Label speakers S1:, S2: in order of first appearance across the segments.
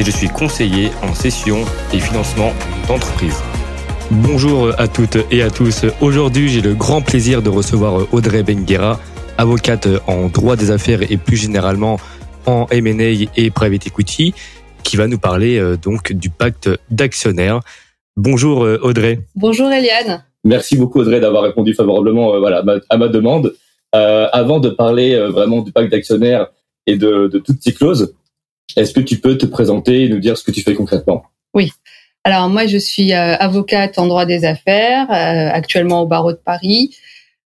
S1: et je suis conseiller en session et financement d'entreprise. Bonjour à toutes et à tous. Aujourd'hui, j'ai le grand plaisir de recevoir Audrey Benguera, avocate en droit des affaires et plus généralement en M&A et private equity, qui va nous parler euh, donc du pacte d'actionnaires. Bonjour euh, Audrey.
S2: Bonjour Eliane.
S3: Merci beaucoup Audrey d'avoir répondu favorablement euh, voilà, à ma demande. avant de parler vraiment du pacte d'actionnaires et de, de toutes ces clauses, est-ce que tu peux te présenter et nous dire ce que tu fais concrètement?
S2: Oui. Alors moi, je suis euh, avocate en droit des affaires, euh, actuellement au barreau de Paris.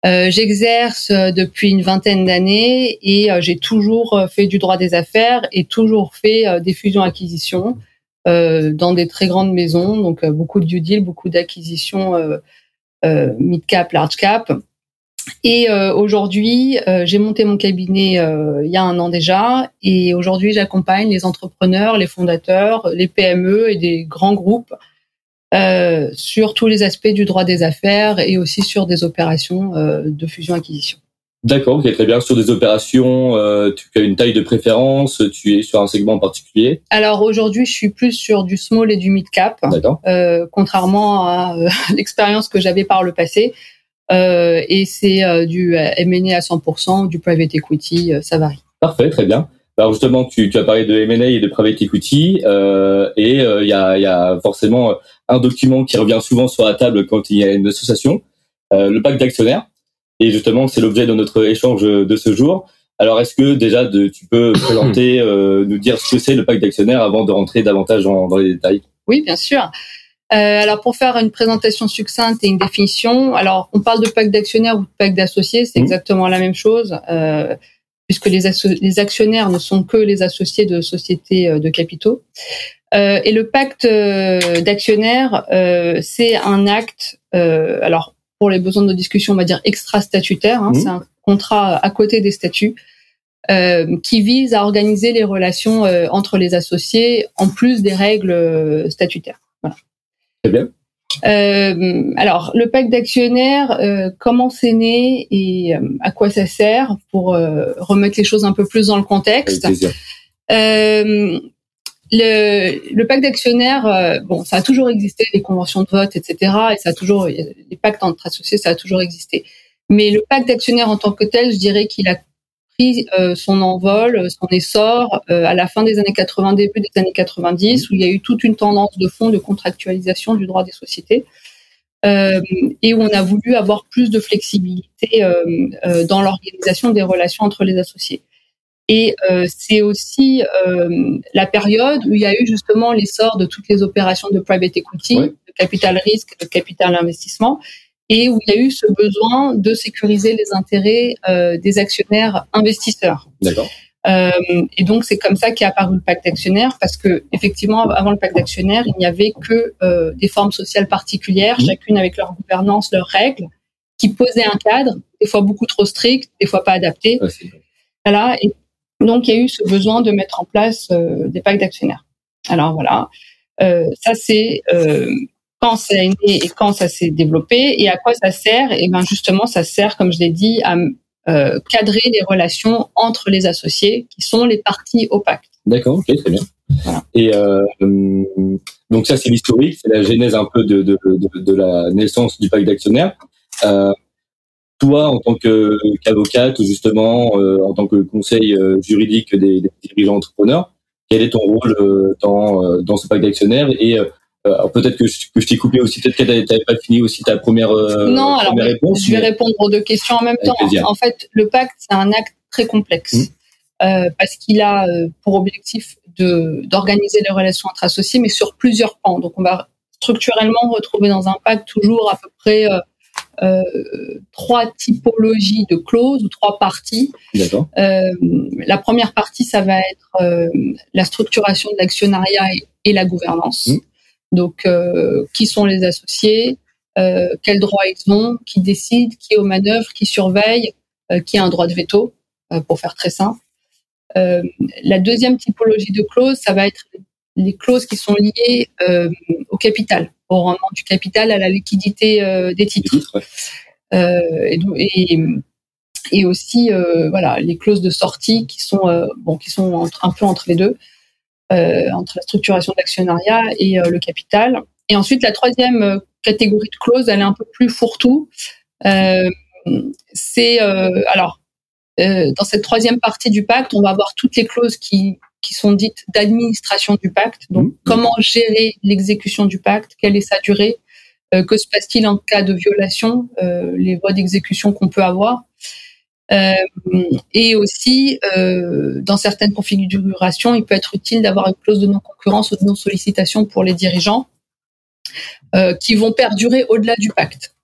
S2: Euh, j'exerce depuis une vingtaine d'années et j'ai toujours fait du droit des affaires et toujours fait des fusions-acquisitions dans des très grandes maisons, donc beaucoup de due deal, beaucoup d'acquisitions mid-cap, large-cap. Et euh, aujourd'hui, euh, j'ai monté mon cabinet euh, il y a un an déjà, et aujourd'hui, j'accompagne les entrepreneurs, les fondateurs, les PME et des grands groupes sur tous les aspects du droit des affaires et aussi sur des opérations de fusion-acquisition.
S3: D'accord, ok, très bien. Sur des opérations, tu as une taille de préférence, tu es sur un segment en particulier?
S2: Alors aujourd'hui, je suis plus sur du small et du mid cap, contrairement à l'expérience que j'avais par le passé. Euh, et c'est euh, du M&A à 100%, du private equity, euh, ça varie.
S3: Parfait, très bien. Alors justement, tu, tu as parlé de M&A et de private equity, euh, et il y, a, y, a, forcément un document qui revient souvent sur la table quand il y a une association, le pacte d'actionnaires. Et justement, c'est l'objet de notre échange de ce jour. Alors, est-ce que déjà de, tu peux présenter, nous dire ce que c'est le pacte d'actionnaires avant de rentrer davantage dans, dans les détails?
S2: Oui, bien sûr. Euh, alors pour faire une présentation succincte et une définition, alors on parle de pacte d'actionnaires ou de pacte d'associés, c'est mmh. exactement la même chose, euh, puisque les, les, actionnaires ne sont que les associés de sociétés euh, de capitaux. Euh, et le pacte euh, d'actionnaires, euh, c'est un acte, alors pour les besoins de nos discussions, on va dire extra-statutaire, hein, mmh. c'est un contrat à côté des statuts. qui vise à organiser les relations entre les associés en plus des règles statutaires.
S3: Bien.
S2: Euh, alors, le pacte d'actionnaires, euh, comment c'est né et euh, à quoi ça sert pour remettre les choses un peu plus dans le contexte. Le, le, pacte d'actionnaires, bon, ça a toujours existé, les conventions de vote, etc. Et ça a toujours, les pactes entre associés, ça a toujours existé. Mais le pacte d'actionnaires en tant que tel, je dirais qu'il a pris euh, son envol, son essor euh, à la fin des années 80, début des années 90, où il y a eu toute une tendance de fond de contractualisation du droit des sociétés. Euh, et où on a voulu avoir plus de flexibilité dans l'organisation des relations entre les associés. Et c'est aussi la période où il y a eu justement l'essor de toutes les opérations de private equity, de capital risque, de capital investissement, et où il y a eu ce besoin de sécuriser les intérêts euh, des actionnaires investisseurs.
S3: D'accord.
S2: Euh, et donc c'est comme ça qu'est apparu le pacte d'actionnaires parce que effectivement avant le pacte d'actionnaires il n'y avait que euh, des formes sociales particulières, mmh. chacune avec leur gouvernance, leurs règles, qui posaient un cadre, des fois beaucoup trop strict, des fois pas adapté. voilà. Et donc il y a eu ce besoin de mettre en place des pactes d'actionnaires. Alors voilà, ça c'est quand ça est né et quand ça s'est développé et à quoi ça sert Et ben justement, ça sert, comme je l'ai dit, à euh, cadrer les relations entre les associés qui sont les parties au pacte.
S3: D'accord, ok, très bien. Et euh, donc ça, c'est l'historique, c'est la genèse un peu de, de, de, de la naissance du pacte d'actionnaires. Euh, toi, en tant qu'avocate, justement, euh, en tant que conseil euh, juridique des, des, dirigeants entrepreneurs, quel est ton rôle euh, dans, dans ce pacte d'actionnaires et euh, peut-être que je, je t'ai coupé aussi, peut-être que tu n'avais pas fini aussi ta première, euh,
S2: non, alors, réponse. Je vais répondre aux deux questions en même temps. En fait, le pacte, c'est un acte très complexe mmh. euh, parce qu'il a euh, pour objectif de d'organiser les relations entre associés, mais sur plusieurs pans. Donc, on va structurellement retrouver dans un pacte toujours à peu près euh, trois typologies de clauses ou trois parties. Euh, la première partie, ça va être la structuration de l'actionnariat et, la gouvernance. Mmh. Donc, qui sont les associés, quels droits ils ont, qui décide, qui est aux manœuvres, qui surveille, qui a un droit de veto, pour faire très simple. la deuxième typologie de clauses, ça va être les clauses qui sont liées au capital, au rendement du capital, à la liquidité des titres. et, et, et aussi euh, voilà les clauses de sortie qui sont euh, bon qui sont un peu entre les deux euh, entre la structuration d'actionnariat et le capital. Et ensuite la troisième catégorie de clauses elle est un peu plus fourre-tout. C'est alors dans cette troisième partie du pacte on va avoir toutes les clauses qui qui sont dites d'administration du pacte. Donc mmh. comment gérer l'exécution du pacte? Quelle est sa durée? Que se passe-t-il en cas de violation les voies d'exécution qu'on peut avoir? euh, et aussi, euh, dans certaines configurations, il peut être utile d'avoir une clause de non-concurrence ou de non-sollicitation pour les dirigeants euh, qui vont perdurer au-delà du pacte.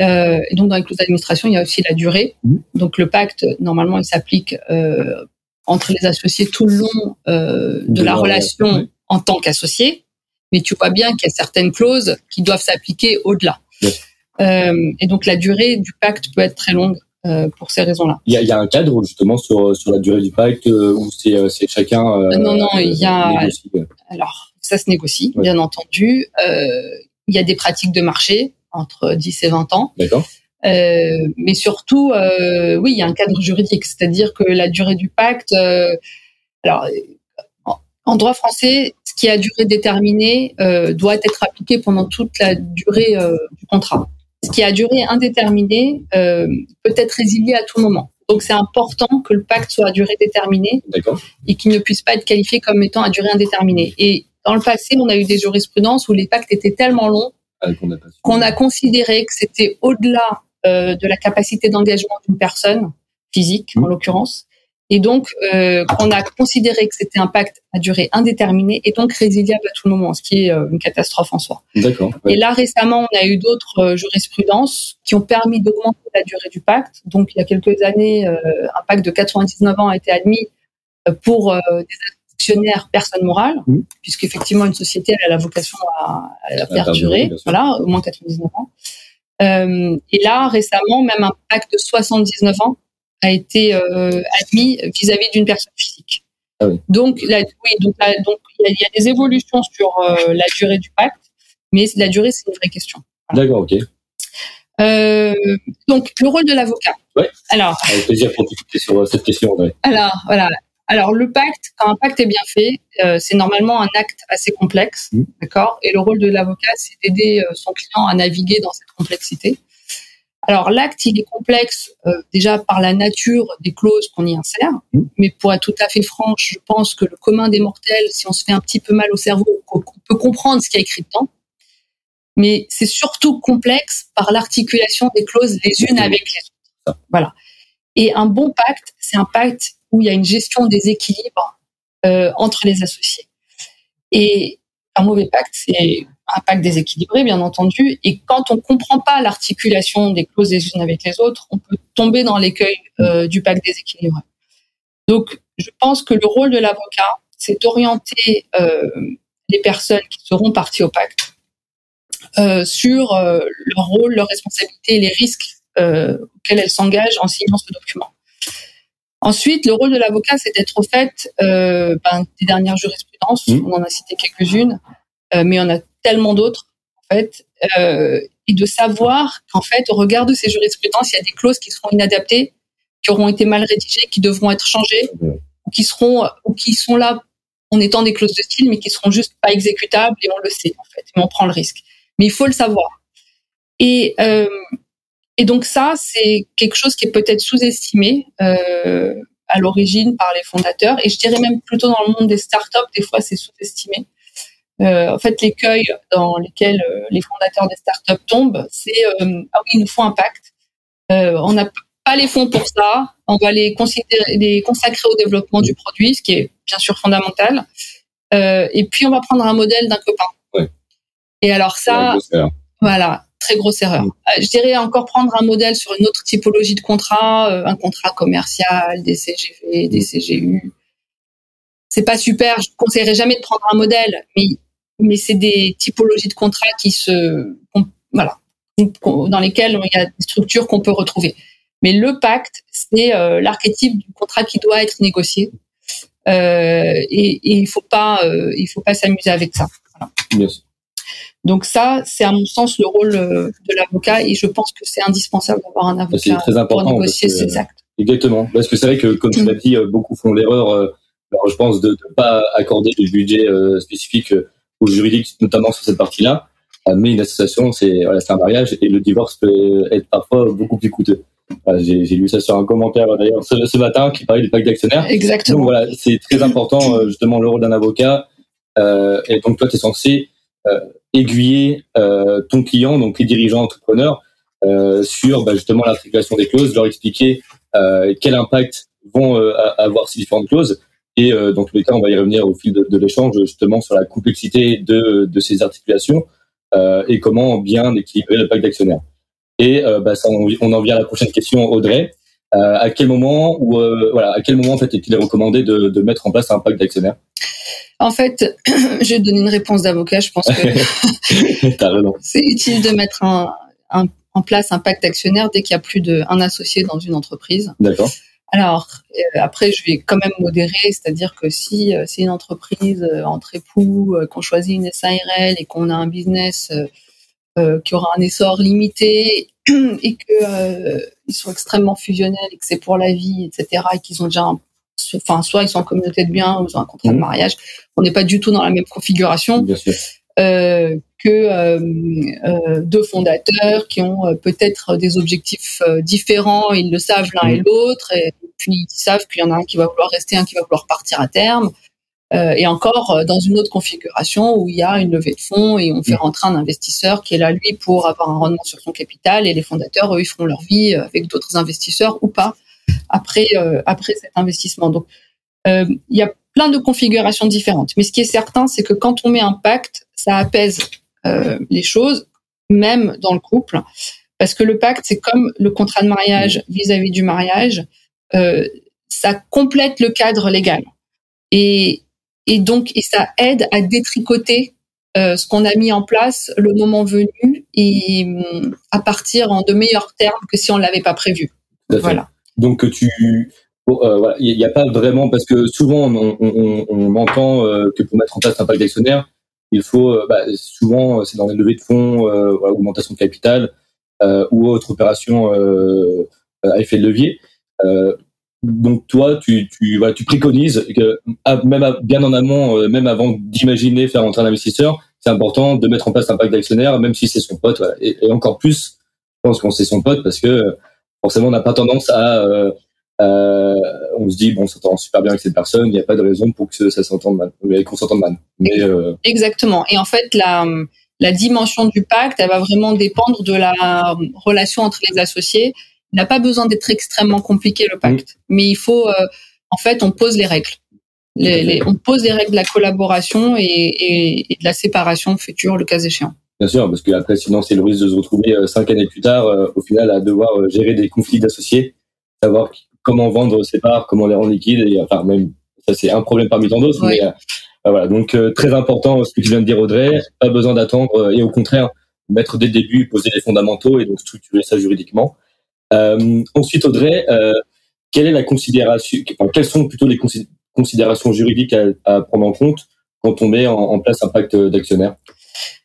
S2: Euh, et donc, dans les clauses d'administration, il y a aussi la durée. Mmh. Donc, le pacte, normalement, il s'applique euh, entre les associés tout le long euh, de, la, relation en tant qu'associé. Mais tu vois bien qu'il y a certaines clauses qui doivent s'appliquer au-delà. et donc, la durée du pacte peut être très longue. Euh, pour ces raisons-là.
S3: Il y, a, il y, a, un cadre justement sur, sur la durée du pacte euh, où c'est, euh, c'est chacun.
S2: non, non, il y a. Alors, ça se négocie, bien entendu. il y a des pratiques de marché entre 10 et 20 ans. D'accord. mais surtout, oui, il y a un cadre juridique, c'est-à-dire que la durée du pacte. alors, en droit français, ce qui a durée déterminée doit être appliqué pendant toute la durée du contrat ce qui a duré indéterminée euh, peut être résilié à tout moment. Donc c'est important que le pacte soit à durée déterminée et qu'il ne puisse pas être qualifié comme étant à durée indéterminée. Et dans le passé, on a eu des jurisprudences où les pactes étaient tellement longs ah, qu'on a considéré que c'était au-delà euh, de la capacité d'engagement d'une personne physique, en mmh. l'occurrence, et donc, euh, on a considéré que c'était un pacte à durée indéterminée et donc résiliable à tout moment, ce qui est euh, une catastrophe en soi. D'accord. Et là, récemment, on a eu d'autres euh, jurisprudences qui ont permis d'augmenter la durée du pacte. Donc, il y a quelques années, euh, un pacte de 99 ans a été admis pour des actionnaires personnes morales, mmh. puisqu'effectivement, une société elle a la vocation à, à perdurer, voilà, au moins 99 ans. et là, récemment, même un pacte de 79 ans a été euh, admis vis-à-vis d'une personne physique. Ah donc, oui, donc, donc il y, a des évolutions sur euh, la durée du pacte, mais la durée c'est une vraie question.
S3: D'accord, ok.
S2: Euh, donc le rôle de l'avocat.
S3: Ouais. Alors. Avec plaisir pour discuter sur cette question.
S2: Alors voilà. Alors le pacte, quand un pacte est bien fait, c'est normalement un acte assez complexe, mmh. d'accord? Et le rôle de l'avocat, c'est d'aider son client à naviguer dans cette complexité. Alors l'acte, il est complexe euh, déjà par la nature des clauses qu'on y insère, mmh. mais pour être tout à fait franche, je pense que le commun des mortels, si on se fait un petit peu mal au cerveau, on peut comprendre ce qui a écrit dedans. Mais c'est surtout complexe par l'articulation des clauses les unes avec les autres. Voilà. Et un bon pacte, c'est un pacte où il y a une gestion des équilibres euh, entre les associés. Et un mauvais pacte, c'est un pacte déséquilibré, bien entendu. Et quand on comprend pas l'articulation des clauses les unes avec les autres, on peut tomber dans l'écueil euh, du pacte déséquilibré. Donc, je pense que le rôle de l'avocat, c'est d'orienter euh, les personnes qui seront parties au pacte euh, sur leur rôle, leurs responsabilités et les risques auxquels elles s'engagent en signant ce document. Ensuite, le rôle de l'avocat, c'est d'être au fait ben, des dernières jurisprudences. Mmh. On en a cité quelques-unes, mais on a tellement d'autres, en fait, euh, et de savoir qu'en fait, au regard de ces jurisprudences, il y a des clauses qui seront inadaptées, qui auront été mal rédigées, qui devront être changées, ou qui seront, ou qui sont là en étant des clauses de style, mais qui seront juste pas exécutables, et on le sait, en fait, mais on prend le risque. Mais il faut le savoir. Et, euh, et donc ça, c'est quelque chose qui est peut-être sous-estimé euh, à l'origine par les fondateurs, et je dirais même plutôt dans le monde des startups, des fois c'est sous-estimé. Euh, en fait, l'écueil dans lequel euh, les fondateurs des startups tombent, c'est euh, ah oui, il nous faut un pacte. on n'a pas les fonds pour ça. On va les, considérer, les consacrer au développement du produit, ce qui est bien sûr fondamental. et puis on va prendre un modèle d'un copain. Et alors ça, voilà, très grosse erreur. Mm. je dirais encore prendre un modèle sur une autre typologie de contrat, un contrat commercial, des CGV, des mm. CGU. C'est pas super. Je conseillerais jamais de prendre un modèle, mais mais c'est des typologies de contrats qui se, voilà, dans lesquelles il y a des structures qu'on peut retrouver. Mais le pacte, c'est l'archétype du contrat qui doit être négocié. et, et il faut pas, il faut pas s'amuser avec ça. Voilà. Donc ça, c'est à mon sens le rôle euh, de l'avocat et je pense que c'est indispensable d'avoir un avocat pour négocier ces actes.
S3: Exactement, parce que c'est vrai que comme tu l'as dit, euh, beaucoup font l'erreur, euh, je pense, de ne pas accorder des budgets spécifiques aux juridiques, notamment sur cette partie-là. Mais une association, c'est voilà, un mariage et le divorce peut être parfois beaucoup plus coûteux. J'ai lu ça sur un commentaire d'ailleurs ce, matin qui parlait du pacte d'actionnaires.
S2: Exactement.
S3: Donc voilà, c'est très important justement le rôle d'un avocat. et donc toi, tu es censé aiguiller euh, ton client, donc les dirigeants entrepreneurs, euh, sur bah, justement l'articulation des clauses, leur expliquer euh, quel impact vont avoir ces différentes clauses. Et dans tous les cas, on va y revenir au fil de, de l'échange justement sur la complexité de, de ces articulations et comment bien équilibrer le pacte d'actionnaires. Et bah, ça, on, en vient à la prochaine question, Audrey. à quel moment ou voilà, à quel moment en fait est-il recommandé de, de mettre en place un pacte d'actionnaires
S2: en fait, je vais donner une réponse d'avocat. Je pense que c'est utile de mettre en place un pacte actionnaire dès qu'il y a plus d'un associé dans une entreprise.
S3: D'accord.
S2: Alors, euh, après, je vais quand même modérer, c'est-à-dire que si euh, c'est une entreprise euh, entre époux, qu'on choisit une SARL et qu'on a un business qui aura un essor limité et qu'ils sont extrêmement fusionnels et que c'est pour la vie, etc., et qu'ils ont déjà un enfin, soit ils sont en communauté de biens ou ils ont un contrat de mmh. mariage. On n'est pas du tout dans la même configuration. Euh, que euh, euh, deux fondateurs qui ont peut-être des objectifs différents, ils le savent l'un et mmh. l'autre, et ils savent qu'il y en a un qui va vouloir rester, un qui va vouloir partir à terme. et encore dans une autre configuration où il y a une levée de fonds et on fait mmh. rentrer un investisseur qui est là lui pour avoir un rendement sur son capital et les fondateurs eux ils feront leur vie avec d'autres investisseurs ou pas après euh, après cet investissement. Donc euh, il y a plein de configurations différentes. Mais ce qui est certain, c'est que quand on met un pacte, ça apaise euh, les choses, même dans le couple, parce que le pacte, c'est comme le contrat de mariage vis-à-vis du mariage, ça complète le cadre légal. Et, et donc, et ça aide à détricoter ce qu'on a mis en place le moment venu et à partir en de meilleurs termes que si on l'avait pas prévu. Voilà.
S3: Donc tu euh, il n'y a pas vraiment parce que souvent on, on, on entend euh, que pour mettre en place un pacte d'actionnaires, il faut euh, bah, souvent c'est dans les levées de fonds, augmentation de capital ou autre opération à effet de levier. Donc toi, tu, préconises que même bien en amont, même avant d'imaginer faire entrer un investisseur, c'est important de mettre en place un pacte d'actionnaires, même si c'est son pote. Et, encore plus, je pense qu'on c'est son pote parce que forcément, on n'a pas tendance à euh, euh, on se dit bon, ça s'entend super bien avec cette personne, il n'y a pas de raison pour que ça s'entende mal, qu'on s'entende mal.
S2: Euh, Exactement. Et en fait, la dimension du pacte, elle va vraiment dépendre de la relation entre les associés. Il n'a pas besoin d'être extrêmement compliqué le pacte, mm. mais il faut, en fait, on pose les règles. Les, on pose les règles de la collaboration et, et, et de la séparation future, le cas échéant.
S3: Bien sûr, parce qu'après, sinon, c'est le risque de se retrouver euh, cinq années plus tard, euh, au final, à devoir euh, gérer des conflits d'associés, savoir comment vendre ses parts, comment les rendre liquides, et enfin, même, ça, c'est un problème parmi tant d'autres, mais voilà. Donc, très important, ce que tu viens de dire, Audrey, pas besoin d'attendre, et au contraire, mettre dès le début, poser les fondamentaux et donc structurer ça juridiquement. Ensuite, Audrey, quelle est la considération, enfin, quelles sont plutôt les considérations juridiques à, prendre en compte quand on met en, en place un pacte d'actionnaires?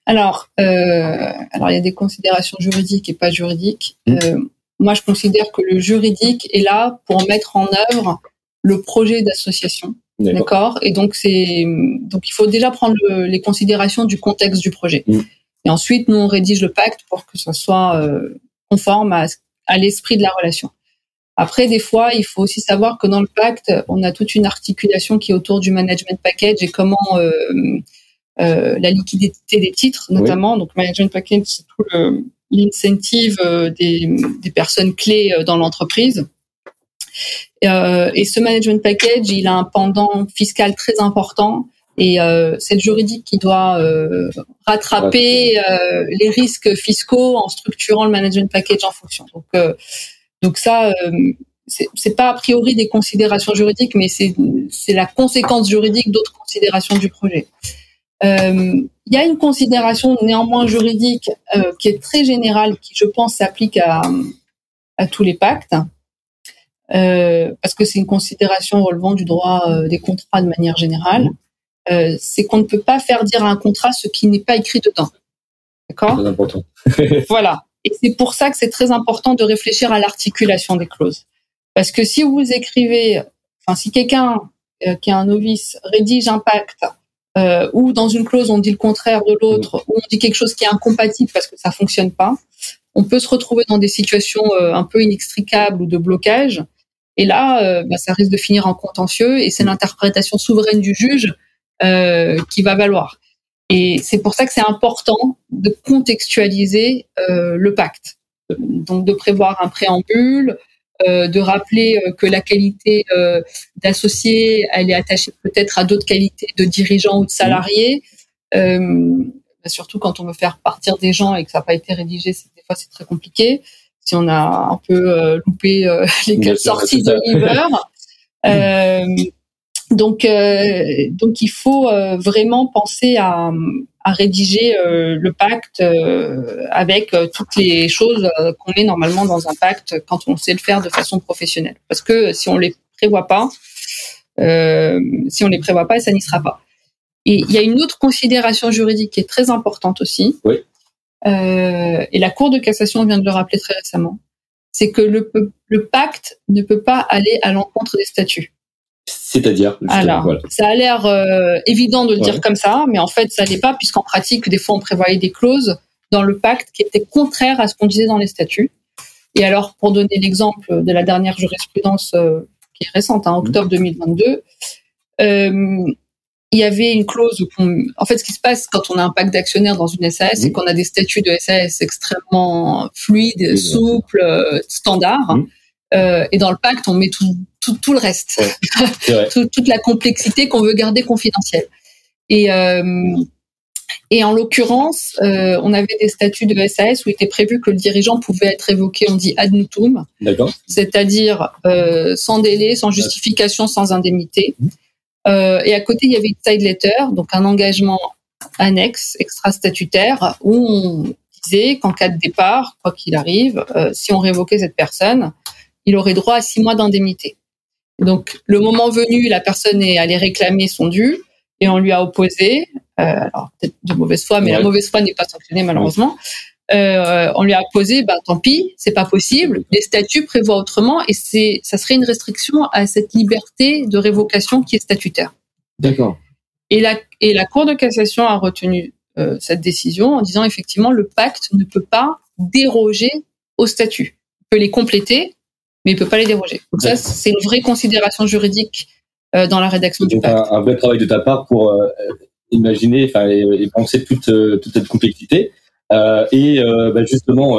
S2: Alors, euh, alors il y a des considérations juridiques et pas juridiques. Mmh. Euh, moi, je considère que le juridique est là pour mettre en œuvre le projet d'association. D'accord. Et donc c'est donc il faut déjà prendre les considérations du contexte du projet. Mmh. Et ensuite, nous on rédige le pacte pour que ça soit euh, conforme à, à l'esprit de la relation. Après, des fois, il faut aussi savoir que dans le pacte, on a toute une articulation qui est autour du management package et comment euh, euh, la liquidité des titres notamment. Donc management package, c'est tout l'incentive euh, des, des, personnes clés euh, dans l'entreprise. Euh, et ce management package, il a un pendant fiscal très important. Et euh, c'est le juridique qui doit euh, rattraper euh, les risques fiscaux en structurant le management package en fonction. Donc, donc ça, c'est pas a priori des considérations juridiques, mais c'est la conséquence juridique d'autres considérations du projet. il y a une considération néanmoins juridique qui est très générale, qui je pense s'applique à, à tous les pactes, parce que c'est une considération relevant du droit des contrats de manière générale. Euh, c'est qu'on ne peut pas faire dire à un contrat ce qui n'est pas écrit dedans. D'accord?
S3: C'est important.
S2: voilà. Et c'est pour ça que c'est très important de réfléchir à l'articulation des clauses. Parce que si vous écrivez, enfin, si quelqu'un euh, qui est un novice rédige un pacte euh, ou dans une clause on dit le contraire de l'autre, ou on dit quelque chose qui est incompatible parce que ça fonctionne pas, on peut se retrouver dans des situations un peu inextricables ou de blocage. Et là, bah, ça risque de finir en contentieux et c'est l'interprétation souveraine du juge euh, qui va valoir. Et c'est pour ça que c'est important de contextualiser euh, le pacte. Donc de prévoir un préambule, euh, de rappeler que la qualité d'associé, elle est attachée peut-être à d'autres qualités de dirigeants ou de salariés. Bah, surtout quand on veut faire partir des gens et que ça n'a pas été rédigé, des fois c'est très compliqué. Si on a un peu loupé les sorties de Liver. Donc, euh, donc il faut euh, vraiment penser à, à rédiger euh, le pacte avec toutes les choses qu'on met normalement dans un pacte quand on sait le faire de façon professionnelle. Parce que si on les prévoit pas, si on les prévoit pas, ça n'y sera pas. Et il y a une autre considération juridique qui est très importante aussi.
S3: Oui.
S2: et la Cour de cassation vient de le rappeler très récemment. C'est que le, le pacte ne peut pas aller à l'encontre des statuts.
S3: C'est-à-dire
S2: Alors, ça a l'air euh, évident de le dire comme ça, mais en fait, ça n'est pas, puisqu'en pratique, des fois, on prévoyait des clauses dans le pacte qui étaient contraires à ce qu'on disait dans les statuts. Et alors, pour donner l'exemple de la dernière jurisprudence euh, qui est récente, en hein, octobre 2022, euh, il y avait une clause où, en fait, ce qui se passe quand on a un pacte d'actionnaires dans une SAS, c'est qu'on a des statuts de SAS extrêmement fluides, souples, standards. Euh, et dans le pacte, on met tout, tout, tout le reste, toute la complexité qu'on veut garder confidentielle. Et, euh, et en l'occurrence, euh, on avait des statuts de SAS où il était prévu que le dirigeant pouvait être évoqué, on dit ad nutum, c'est-à-dire euh, sans délai, sans justification, sans indemnité. Mmh. Et à côté, il y avait une side letter, donc un engagement annexe extra-statutaire où on disait qu'en cas de départ, quoi qu'il arrive, si on révoquait cette personne, il aurait droit à six mois d'indemnité. Donc, le moment venu, la personne est allée réclamer son dû et on lui a opposé. Euh, alors, peut-être de mauvaise foi, mais la mauvaise foi n'est pas sanctionnée malheureusement. Euh, on lui a opposé, bah tant pis, c'est pas possible. Les statuts prévoient autrement et c'est, ça serait une restriction à cette liberté de révocation qui est statutaire.
S3: D'accord.
S2: Et la, et la Cour de cassation a retenu euh, cette décision en disant effectivement le pacte ne peut pas déroger au statut. Il peut les compléter, mais il peut pas les déroger. Donc ça, c'est une vraie considération juridique euh, dans la rédaction du pacte.
S3: Un, un, vrai travail de ta part pour euh, imaginer, enfin, et, penser toute, euh, toute cette complexité. et bah, justement,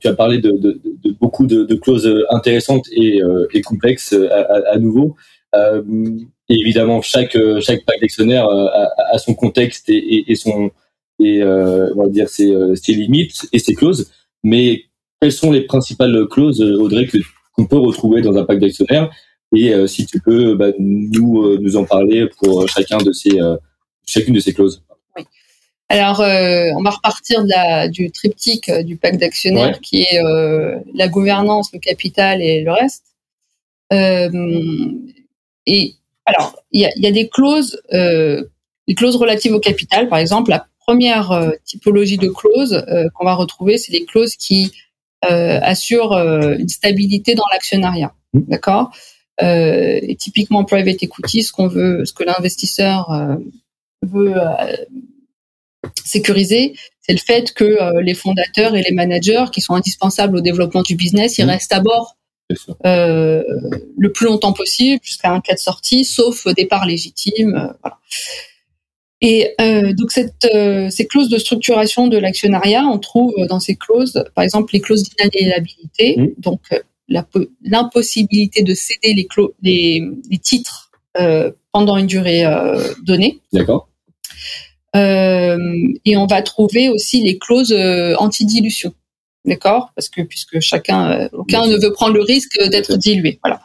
S3: tu as parlé de, de, de beaucoup de, clauses intéressantes et, et complexes à, à, nouveau. et évidemment, chaque chaque pacte d'actionnaires a, a, son contexte et son et on va dire ses, ses limites et ses clauses. Mais quelles sont les principales clauses, euh, Audrey, que qu'on peut retrouver dans un pacte d'actionnaires? Et euh, si tu peux bah, nous euh, nous en parler pour chacun de ces chacune de ces clauses.
S2: Oui. Alors, on va repartir de la, du triptyque du pacte d'actionnaires qui est la gouvernance, le capital et le reste. et alors, il y a, y a, des clauses, des clauses relatives au capital, par exemple. La première typologie de clauses qu'on va retrouver, c'est les clauses qui assure euh, une stabilité dans l'actionnariat. Mmh. D'accord? Euh, Et typiquement private equity, ce qu'on veut, ce que l'investisseur veut sécuriser, c'est le fait que les fondateurs et les managers qui sont indispensables au développement du business, ils mmh. restent à bord euh, le plus longtemps possible jusqu'à un cas de sortie, sauf départ légitime. voilà. Et euh, donc cette, euh, ces clauses de structuration de l'actionnariat, on trouve dans ces clauses, par exemple, les clauses d'inaliénabilité, mmh. donc euh, l'impossibilité de céder les, les, les titres euh, pendant une durée donnée.
S3: D'accord.
S2: et on va trouver aussi les clauses anti-dilution. D'accord? Parce que puisque chacun, aucun ne veut prendre le risque d'être dilué. Voilà.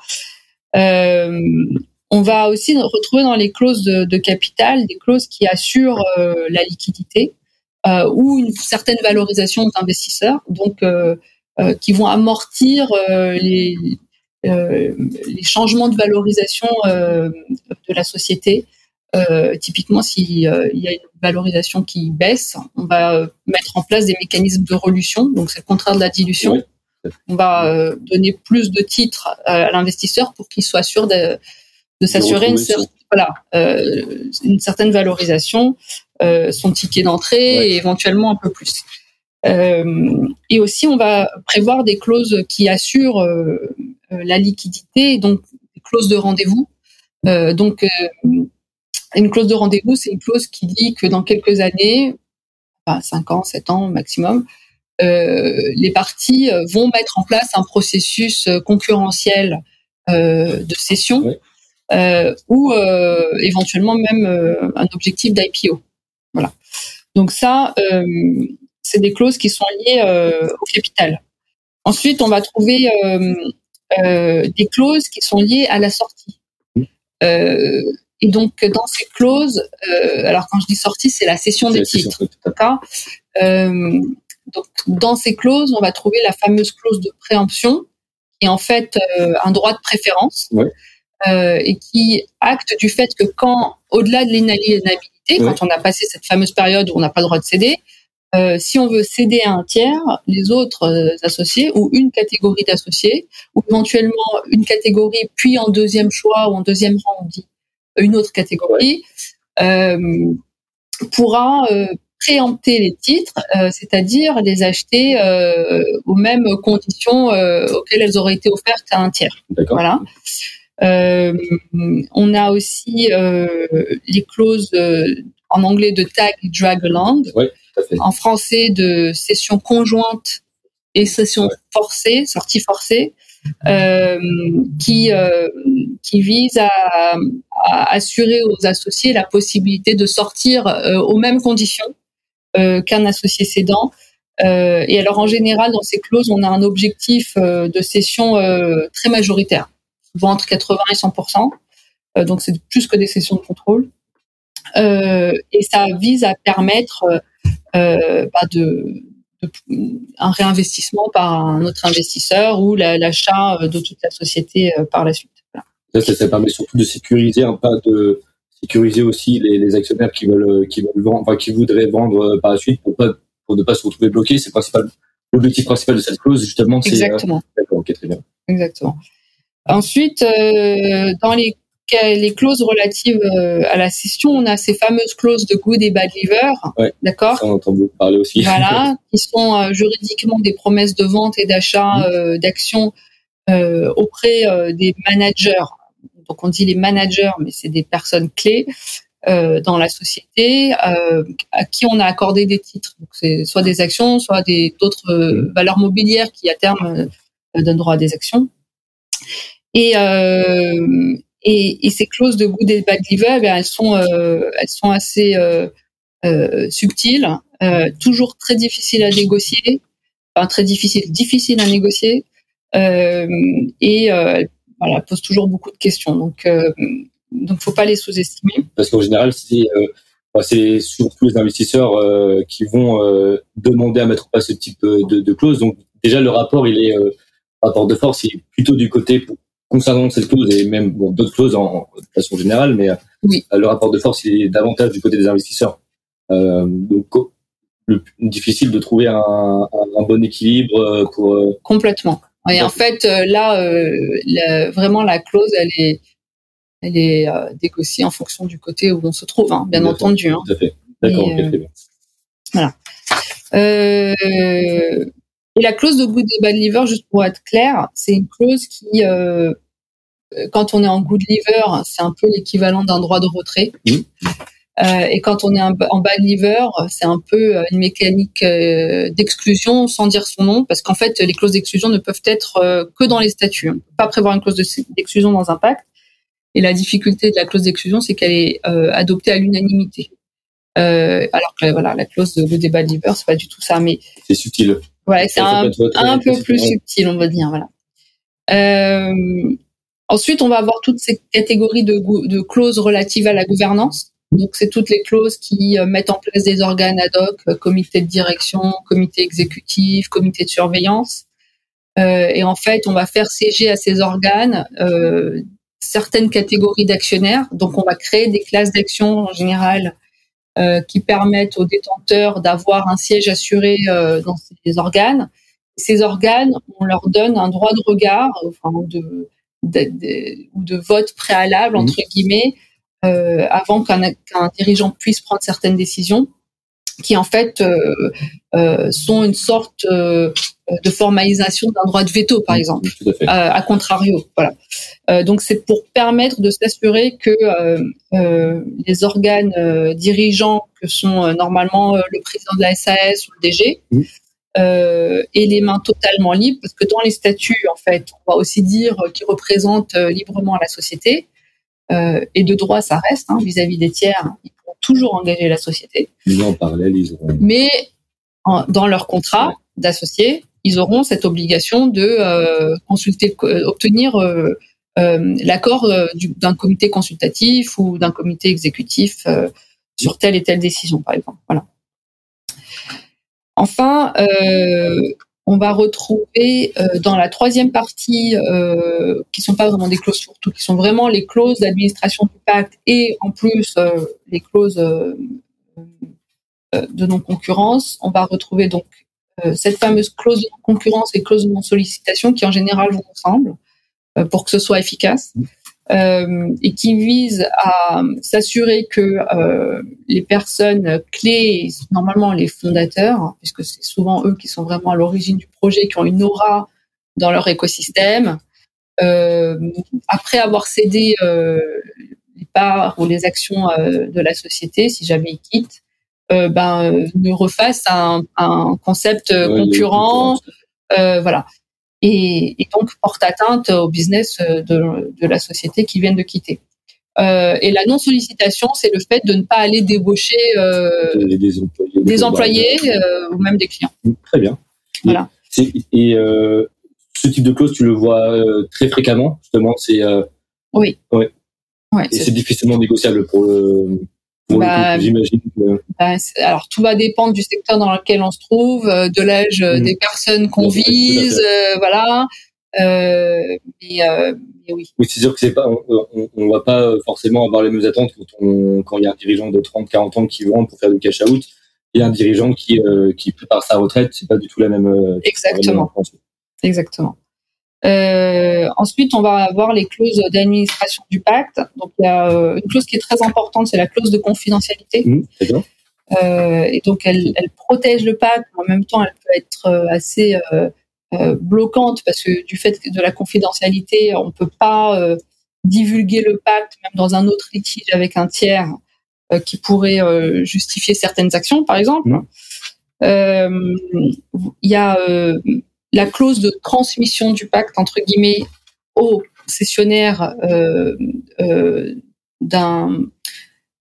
S2: On va aussi retrouver dans les clauses de, capital des clauses qui assurent la liquidité ou une certaine valorisation aux investisseurs, donc qui vont amortir les, les changements de valorisation de la société euh, typiquement, s'il euh, y a une valorisation qui baisse, on va euh, mettre en place des mécanismes de relution. Donc, c'est le contraire de la dilution. On va donner plus de titres à l'investisseur pour qu'il soit sûr de, s'assurer une, voilà, une certaine valorisation, son ticket d'entrée et éventuellement un peu plus. et aussi, on va prévoir des clauses qui assurent la liquidité, donc des clauses de rendez-vous. donc, une clause de rendez-vous, c'est une clause qui dit que dans quelques années, enfin 5 ans, 7 ans maximum, euh, les parties euh, vont mettre en place un processus euh, concurrentiel de cession ou éventuellement même un objectif d'IPO. Voilà. Donc ça, c'est des clauses qui sont liées au capital. Ensuite, on va trouver des clauses qui sont liées à la sortie. Et donc, dans ces clauses, euh, alors quand je dis sortie, c'est la cession des titres. Euh, donc, dans ces clauses, on va trouver la fameuse clause de préemption, qui est en fait euh, un droit de préférence, euh, et qui acte du fait que quand, au-delà de l'inaliénabilité, quand on a passé cette fameuse période où on n'a pas le droit de céder, euh, si on veut céder à un tiers, les autres euh, associés ou une catégorie d'associés, ou éventuellement une catégorie, puis en deuxième choix ou en deuxième rang, on dit une autre catégorie, euh, pourra euh, préempter les titres, euh, c'est-à-dire les acheter aux mêmes conditions auxquelles elles auraient été offertes à un tiers. Voilà. On a aussi les clauses en anglais de tag drag along, en français de cession conjointe et cession forcée, sortie forcée. Euh, qui, euh, qui vise à, assurer aux associés la possibilité de sortir euh, aux mêmes conditions qu'un associé cédant. et alors en général, dans ces clauses, on a un objectif de cession très majoritaire, souvent entre 80 et 100 donc c'est plus que des sessions de contrôle. et ça vise à permettre bah, de, un réinvestissement par un autre investisseur ou l'achat euh, de toute la société euh, par la suite.
S3: Ça, permet surtout de sécuriser un pas de sécuriser aussi les, actionnaires qui veulent qui veulent vendre, enfin, qui voudraient vendre euh, par la suite pour pas pour ne pas se retrouver bloqués. C'est principal l'objectif principal de cette clause justement.
S2: Exactement.
S3: D'accord, ok, très bien.
S2: Exactement. Ensuite, dans les les clauses relatives euh, à la cession, on a ces fameuses clauses de good et bad liver, d'accord
S3: On entend beaucoup parler aussi.
S2: Voilà, qui sont euh, juridiquement des promesses de vente et d'achat mmh. euh, d'actions auprès des managers. Donc on dit les managers, mais c'est des personnes clés dans la société à qui on a accordé des titres. Donc c'est soit des actions, soit des d'autres valeurs mobilières qui à terme donnent droit à des actions. Et, et, et, ces clauses de good et bad liver, elles sont, euh, elles sont assez euh, euh, subtiles, euh, toujours très difficiles à négocier, enfin très difficiles, difficiles à négocier, euh, et euh, voilà, posent toujours beaucoup de questions. Donc, donc, faut pas les sous-estimer.
S3: Parce qu'en général, c'est c'est surtout les investisseurs qui vont demander à mettre en place ce type de, de clause. Donc déjà le rapport, il est rapport de force, il est plutôt du côté concernant cette clause et même d'autres clauses en, façon générale, mais euh, le rapport de force il est davantage du côté des investisseurs. Euh, donc le, difficile de trouver un, un, bon équilibre euh, pour euh,
S2: complètement. Et en fait, là, vraiment la clause, elle est, elle est négociée en fonction du côté où on se trouve, hein, bien entendu. Hein.
S3: Tout à fait. D'accord.
S2: Voilà. Euh, et la clause de good et bad liver, juste pour être clair, c'est une clause qui, euh, quand on est en good liver, c'est un peu l'équivalent d'un droit de retrait. Euh, et quand on est en bad liver, c'est un peu euh, une mécanique euh, d'exclusion sans dire son nom, parce qu'en fait, les clauses d'exclusion ne peuvent être euh, que dans les statuts. On ne peut pas prévoir une clause d'exclusion dans un pacte. Et la difficulté de la clause d'exclusion, c'est qu'elle est, adoptée à l'unanimité. alors que voilà, la clause de good et bad liver, c'est pas du tout ça, mais
S3: c'est subtil.
S2: Ouais, c'est un, un peu plus subtil, on va dire. Voilà. Euh, Ensuite, on va avoir toutes ces catégories de, de clauses relatives à la gouvernance. Donc, c'est toutes les clauses qui mettent en place des organes ad hoc, comité de direction, comité exécutif, comité de surveillance. Euh, et en fait, on va faire siéger à ces organes euh, certaines catégories d'actionnaires. Donc, on va créer des classes d'actions en général euh, qui permettent aux détenteurs d'avoir un siège assuré euh, dans ces organes. Ces organes, on leur donne un droit de regard, enfin, de, de, ou de vote préalable mmh. entre guillemets, euh, avant qu'un dirigeant puisse prendre certaines décisions, qui en fait sont une sorte de formalisation d'un droit de veto, par mmh, exemple, euh, à contrario. Voilà. Euh, donc c'est pour permettre de s'assurer que euh, les organes dirigeants, que sont normalement le président de la SAS ou le DG, mmh. aient les mains totalement libres, parce que dans les statuts, en fait, on va aussi dire qu'ils représentent librement la société. et de droit, ça reste hein, vis-à-vis des tiers, ils pourront toujours engager la société.
S3: Mais en parallèle, ils auront...
S2: Mais dans leur contrat d'associé, ils auront cette obligation de euh, consulter, euh, obtenir euh, l'accord d'un comité consultatif ou d'un comité exécutif sur telle et telle décision, par exemple. Voilà. Enfin, on va retrouver dans la troisième partie, euh, qui sont pas vraiment des clauses surtout, qui sont vraiment les clauses d'administration du pacte et en plus les clauses de non-concurrence. On va retrouver donc euh, cette fameuse clause de concurrence et clause de non-sollicitation qui en général vont ensemble euh, pour que ce soit efficace. Euh, et qui vise à s'assurer que les personnes clés, normalement les fondateurs, puisque c'est souvent eux qui sont vraiment à l'origine du projet, qui ont une aura dans leur écosystème, après avoir cédé les parts ou les actions de la société, si jamais ils quittent, euh, ben euh, ne refasse un, un concept concurrent, euh, voilà. Et, et, donc porte atteinte au business de, de la société qui vient de quitter. Euh, et la non sollicitation, c'est le fait de ne pas aller débaucher euh, des employés, des employés ou même des clients.
S3: Mmh, très bien.
S2: Voilà.
S3: Et, ce type de clause, tu le vois très fréquemment, justement. C'est
S2: oui.
S3: Ouais. ouais et c'est difficilement négociable pour le bah, j'imagine.
S2: Bah, alors tout va dépendre du secteur dans lequel on se trouve, euh, de l'âge euh, mm. des personnes qu'on vise, euh, voilà. Euh, mais, oui.
S3: Oui, c'est sûr que c'est pas, on, on, va pas forcément avoir les mêmes attentes quand, on, quand il y a un dirigeant de 30, 40 ans qui rentre pour faire du cash out et un dirigeant qui, qui prépare sa retraite, c'est pas du tout la même.
S2: Exactement. Exactement. Euh, ensuite, on va avoir les clauses d'administration du pacte. Donc, il y a euh, une clause qui est très importante, c'est la clause de confidentialité.
S3: Mmh,
S2: euh, et donc, elle, elle, protège le pacte. En même temps, elle peut être euh, assez euh, bloquante parce que du fait de la confidentialité, on peut pas divulguer le pacte, même dans un autre litige avec un tiers qui pourrait justifier certaines actions, par exemple. Mmh. Il y a la clause de transmission du pacte entre guillemets au cessionnaire euh, euh, d'un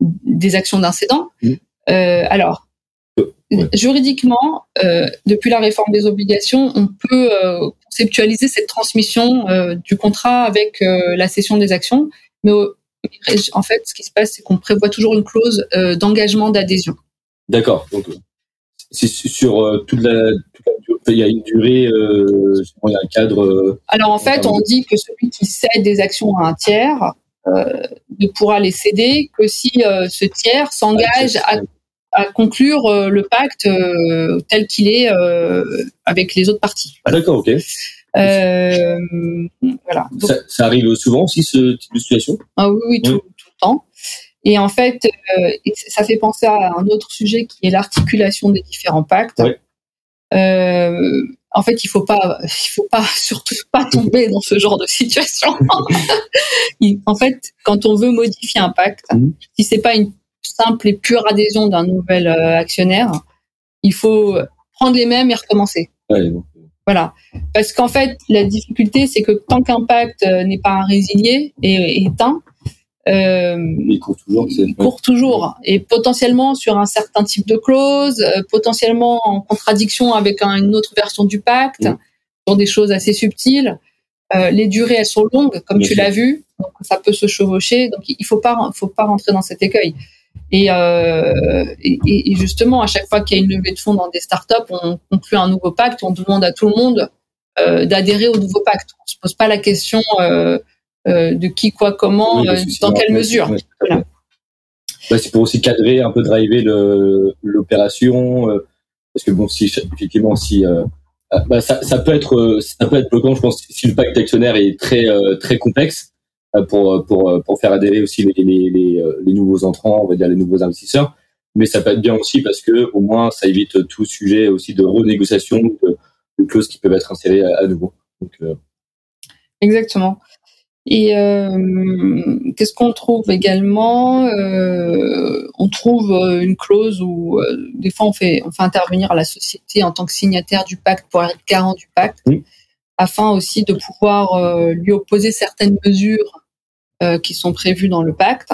S2: des actions d'un cédant. Euh, alors, juridiquement, depuis la réforme des obligations, on peut conceptualiser cette transmission du contrat avec la cession des actions, mais en fait, ce qui se passe, c'est qu'on prévoit toujours une clause d'engagement d'adhésion.
S3: D'accord. Donc, c'est sur toute la, il y a une durée, euh, il y a un cadre. Euh,
S2: Alors en fait, on dit que celui qui cède des actions à un tiers euh, ne pourra les céder que si ce tiers s'engage à, conclure le pacte tel qu'il est avec les autres parties.
S3: Ah d'accord, ok.
S2: voilà.
S3: ça, arrive souvent aussi ce type de situation?
S2: Ah oui, oui, tout, le temps. Et en fait, ça fait penser à un autre sujet qui est l'articulation des différents pactes. En fait, il faut pas, il faut pas surtout pas tomber dans ce genre de situation. en fait, quand on veut modifier un pacte, mmh. si c'est pas une simple et pure adhésion d'un nouvel euh, actionnaire, il faut prendre les mêmes et recommencer. Voilà, parce qu'en fait, la difficulté, c'est que tant qu'un pacte euh, n'est pas résilié et éteint,
S3: euh, il court toujours.
S2: Il court toujours. Et potentiellement sur un certain type de clause, euh, potentiellement en contradiction avec une autre version du pacte, sur des choses assez subtiles. les durées, elles sont longues, comme tu l'as vu, donc ça peut se chevaucher. Donc il faut pas, faut pas rentrer dans cet écueil. Et, et, justement, à chaque fois qu'il y a une levée de fonds dans des startups, on conclut un nouveau pacte, on demande à tout le monde d'adhérer au nouveau pacte. On se pose pas la question de qui, quoi, comment, dans quelle mesure.
S3: Bah, c'est pour aussi cadrer, un peu driver l'opération. Euh, parce que bon, si effectivement, si euh, euh, bah, ça, ça, peut être ça peut être bloquant, je pense, si le pacte d'actionnaires est très très complexe pour pour pour faire adhérer aussi les, les, les, les, nouveaux entrants, on va dire les nouveaux investisseurs. Mais ça peut être bien aussi parce que au moins ça évite tout sujet aussi de renégociation de, de clauses qui peuvent être insérées à, nouveau. Donc,
S2: Exactement. Et euh, qu'est-ce qu'on trouve également euh, On trouve euh, une clause où des fois on fait, on fait intervenir la société en tant que signataire du pacte pour être garant du pacte, afin aussi de pouvoir lui opposer certaines mesures qui sont prévues dans le pacte.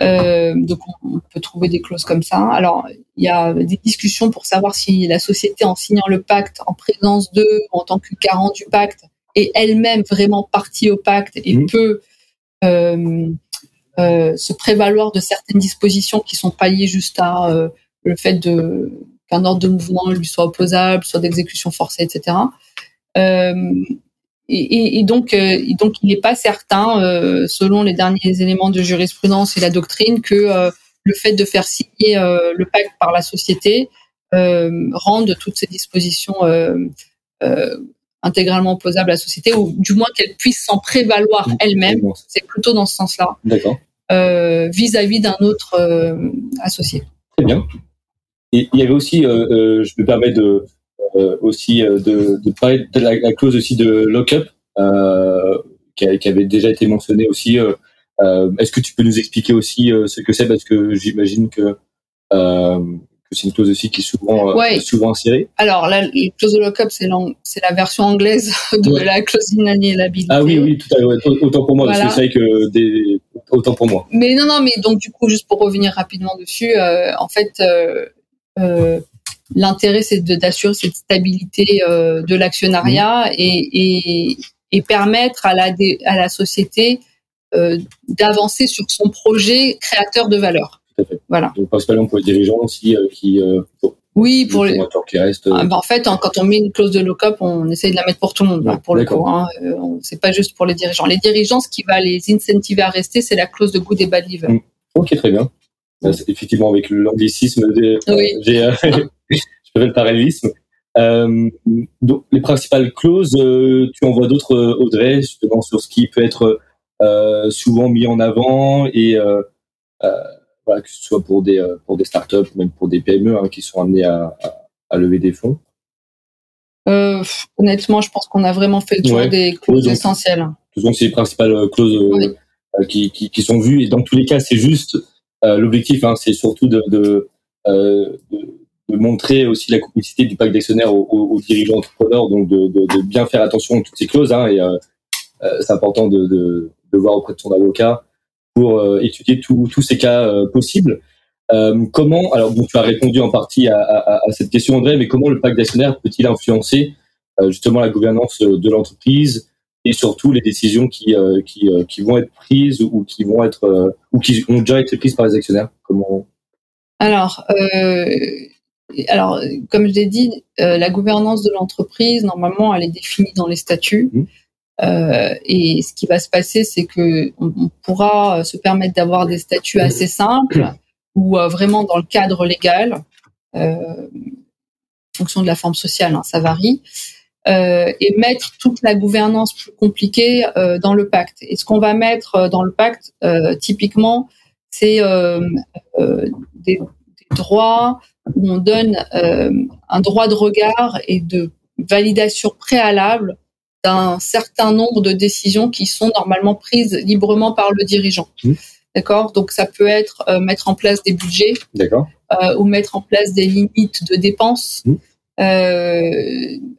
S2: donc on, peut trouver des clauses comme ça. Alors il y a des discussions pour savoir si la société en signant le pacte en présence d'eux en tant que garant du pacte est elle-même vraiment partie au pacte et mmh. peut euh, euh, se prévaloir de certaines dispositions qui sont pas liées juste à euh, le fait de qu'un ordre de mouvement lui soit opposable, soit d'exécution forcée, etc. Et, et, donc, donc, il n'est pas certain, selon les derniers éléments de jurisprudence et la doctrine, que le fait de faire signer le pacte par la société rende toutes ces dispositions intégralement opposable à la société, ou du moins qu'elle puisse s'en prévaloir elle-même. C'est plutôt dans ce sens-là. D'accord. Euh, vis-à-vis d'un autre euh, associé.
S3: Très bien. Et il y avait aussi, euh, je me permets de aussi de, de, parler de la, clause aussi de lock-up qui, qui, avait déjà été mentionnée aussi. Est-ce que tu peux nous expliquer aussi ce que c'est? Parce que j'imagine que c'est une clause aussi qui est souvent, euh, souvent insérée.
S2: Alors, la, clause de lock-up, c'est la version anglaise de la clause d'inaliénabilité.
S3: Ah oui, oui, tout à fait. Autant pour moi, parce que c'est vrai que des, autant pour moi.
S2: Mais non, non, mais donc du coup, juste pour revenir rapidement dessus, euh, en fait, euh, l'intérêt, c'est d'assurer cette stabilité de l'actionnariat mmh. et, et, permettre à la, à la société d'avancer sur son projet créateur de valeur.
S3: Voilà. Donc, principalement pour les dirigeants aussi euh, qui. Euh,
S2: oui, pour les. Qui restent, ah, bah, en fait, hein, quand on met une clause de lock-up, on essaye de la mettre pour tout le monde, hein, pour le coup. Hein, euh, c'est pas juste pour les dirigeants. Les dirigeants, ce qui va les incentiver à rester, c'est la clause de good et bad. Mm.
S3: Ok, très bien. Effectivement, avec l'anglicisme, oui. je fais le parallélisme. donc, les principales clauses, tu en vois d'autres, Audrey, justement, sur ce qui peut être souvent mis en avant et que ce soit pour des, euh, pour des startups, même pour des PME hein, qui sont amenés à, à, lever des fonds
S2: euh, Honnêtement, je pense qu'on a vraiment fait le tour des clauses essentielles.
S3: Ce sont ces principales euh, clauses qui, qui, qui, sont vues. Et dans tous les cas, c'est juste l'objectif, hein, c'est surtout de, de, de, de, montrer aussi la complicité du pacte d'actionnaires aux, aux, dirigeants entrepreneurs, donc de, de, bien faire attention à toutes ces clauses. Hein, et c'est important de, de, de voir auprès de son avocat pour euh, étudier tous ces cas euh, possibles. Euh, comment, alors bon, tu as répondu en partie à, à, à, cette question André, mais comment le pacte d'actionnaires peut-il influencer justement la gouvernance de l'entreprise et surtout les décisions qui, qui, qui, vont être prises ou qui vont être ou qui ont déjà été prises par les actionnaires? Comment?
S2: Alors, alors comme je l'ai dit, la gouvernance de l'entreprise normalement elle est définie dans les statuts. Mmh. Euh, et ce qui va se passer, c'est que on, pourra se permettre d'avoir des statuts assez simples ou euh, vraiment dans le cadre légal, euh, en fonction de la forme sociale, hein, ça varie, euh, et mettre toute la gouvernance plus compliquée dans le pacte. Et ce qu'on va mettre dans le pacte, typiquement, c'est des, des, droits où on donne un droit de regard et de validation préalable d'un certain nombre de décisions qui sont normalement prises librement par le dirigeant. Mmh. D'accord? Donc ça peut être euh, mettre en place des budgets euh, ou mettre en place des limites de dépenses, mmh.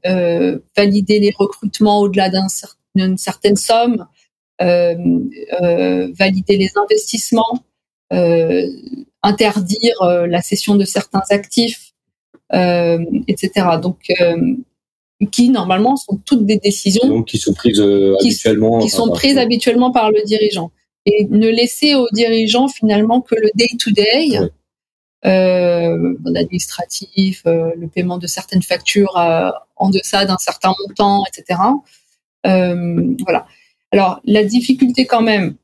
S2: euh, valider les recrutements au-delà d'une certaine somme, valider les investissements, interdire la cession de certains actifs, etc. Donc qui normalement sont toutes des décisions
S3: qui sont prises habituellement,
S2: qui sont prises habituellement par le dirigeant et ne laisser aux dirigeants finalement que le day to day. Euh, administratif, le paiement de certaines factures en deçà d'un certain montant, etc. voilà. Alors la difficulté quand même,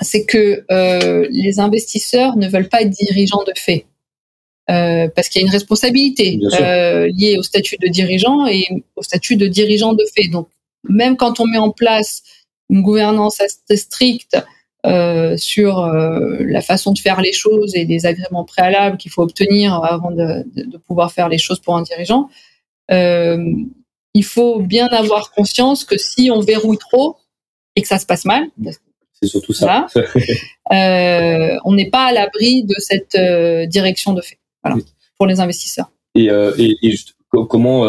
S2: c'est que euh, les investisseurs ne veulent pas être dirigeants de fait. Euh, parce qu'il y a une responsabilité euh, liée au statut de dirigeant et au statut de dirigeant de fait. Donc, même quand on met en place une gouvernance assez stricte sur la façon de faire les choses et les agréments préalables qu'il faut obtenir avant de, de, pouvoir faire les choses pour un dirigeant, il faut bien avoir conscience que si on verrouille trop et que ça se passe mal,
S3: c'est surtout ça.
S2: Euh, on n'est pas à l'abri de cette euh, direction de fait pour les investisseurs.
S3: Et, euh, comment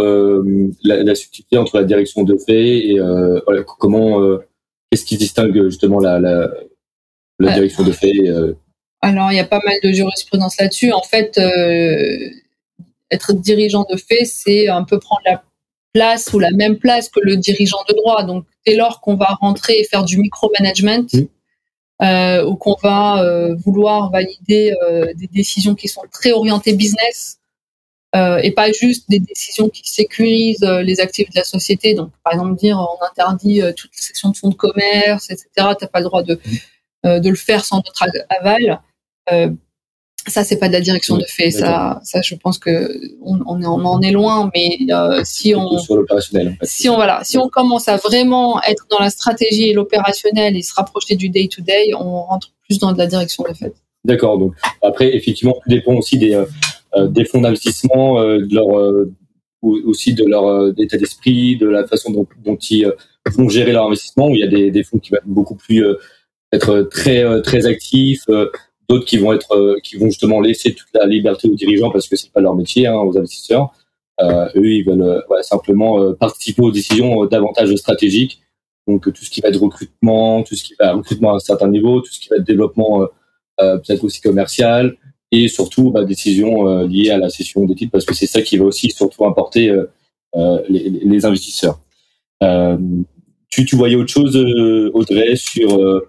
S3: la, subtilité entre la direction de fait et comment qu'est-ce qui distingue justement la, la direction de fait
S2: Alors il y a pas mal de jurisprudence là-dessus. En fait, être dirigeant de fait, c'est un peu prendre la place ou la même place que le dirigeant de droit. Donc, dès lors qu'on va rentrer et faire du micromanagement, euh, ou qu'on va euh, vouloir valider euh, des décisions qui sont très orientées business, euh, et pas juste des décisions qui sécurisent euh, les actifs de la société. Donc, par exemple, dire on interdit toutes les sections de fonds de commerce, etc. T'as pas le droit de, de le faire sans notre aval. Ça, c'est pas de la direction de fait. Ça, ça, je pense que on, on, en est loin. Mais euh, si on
S3: sur l'opérationnel, en fait.
S2: si on voilà, si on commence à vraiment être dans la stratégie et l'opérationnel et se rapprocher du day to day, on rentre plus dans de la direction de fait.
S3: D'accord. Donc après, effectivement, tout dépend aussi des euh, des fonds d'investissement, euh, de leur euh, aussi de leur état d'esprit, de la façon dont, dont ils vont gérer leur investissement. Il y a des, des fonds qui vont être beaucoup plus être très très actifs d'autres qui vont être euh, qui vont justement laisser toute la liberté aux dirigeants parce que c'est pas leur métier, hein, aux investisseurs. Euh, eux, ils veulent euh, simplement euh, participer aux décisions davantage stratégiques. Donc tout ce qui va être recrutement, tout ce qui va recrutement à un certain niveau, tout ce qui va être développement peut-être aussi commercial et surtout bah, décisions liées à la cession des titres parce que c'est ça qui va aussi surtout importer les, les, investisseurs. tu, tu voyais autre chose, Audrey, sur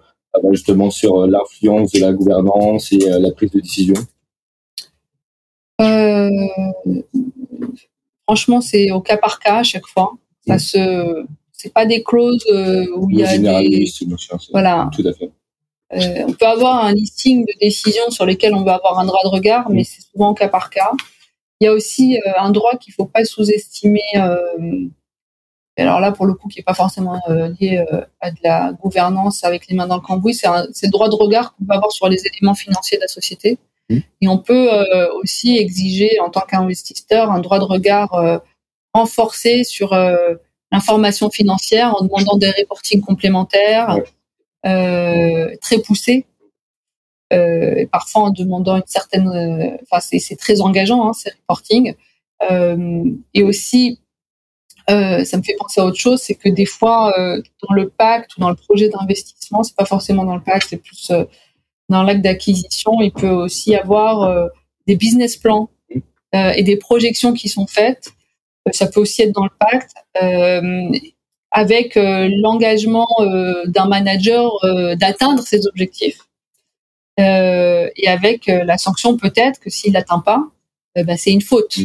S3: justement sur euh, l'influence de la gouvernance et euh, la prise de décision
S2: euh, Franchement, c'est au cas par cas à chaque fois. Ça mmh. se, c'est pas des clauses où il y a des,
S3: voilà. Tout à fait.
S2: on peut avoir un listing de décisions sur lesquelles on va avoir un droit de regard, mais mmh. c'est souvent au cas par cas. Il y a aussi un droit qu'il faut pas sous-estimer alors là, pour le coup, qui n'est pas forcément euh, lié euh, à de la gouvernance avec les mains dans le cambouis, c'est le droit de regard qu'on peut avoir sur les éléments financiers de la société. Mmh. Et on peut euh, aussi exiger, en tant qu'investisseur, un droit de regard renforcé sur l'information financière en demandant des reportings complémentaires très poussés. et parfois en demandant une certaine, enfin c'est très engageant hein, ces reportings, et aussi euh, ça me fait penser à autre chose, c'est que des fois, euh, dans le pacte ou dans le projet d'investissement, c'est pas forcément dans le pacte, c'est plus euh, dans l'acte d'acquisition, il peut aussi y avoir des business plans et des projections qui sont faites. ça peut aussi être dans le pacte, avec l'engagement d'un manager d'atteindre ses objectifs. et avec la sanction peut-être que s'il n'atteint pas, ben, c'est une faute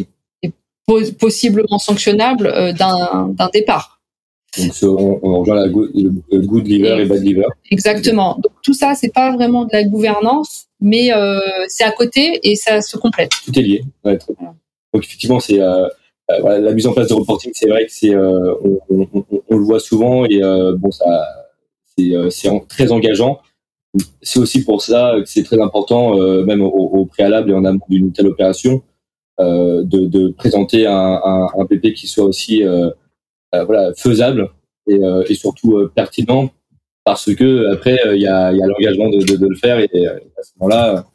S2: possiblement sanctionnable euh, d'un départ.
S3: Donc on, on rejoint la good, good liver et bad liver.
S2: Exactement. Donc tout ça, c'est pas vraiment de la gouvernance, mais euh, c'est à côté et ça se complète.
S3: Tout est lié. Ouais, Donc effectivement, c'est euh, voilà, la mise en place de reporting, c'est vrai que c'est euh, on, on, on, le voit souvent et bon ça c'est très engageant. C'est aussi pour ça que c'est très important, même au, au, préalable et en amont d'une telle opération, de, de, présenter un, PP qui soit aussi euh, euh, voilà, faisable et, surtout pertinent parce que après il y a, l'engagement de, le faire et à ce moment-là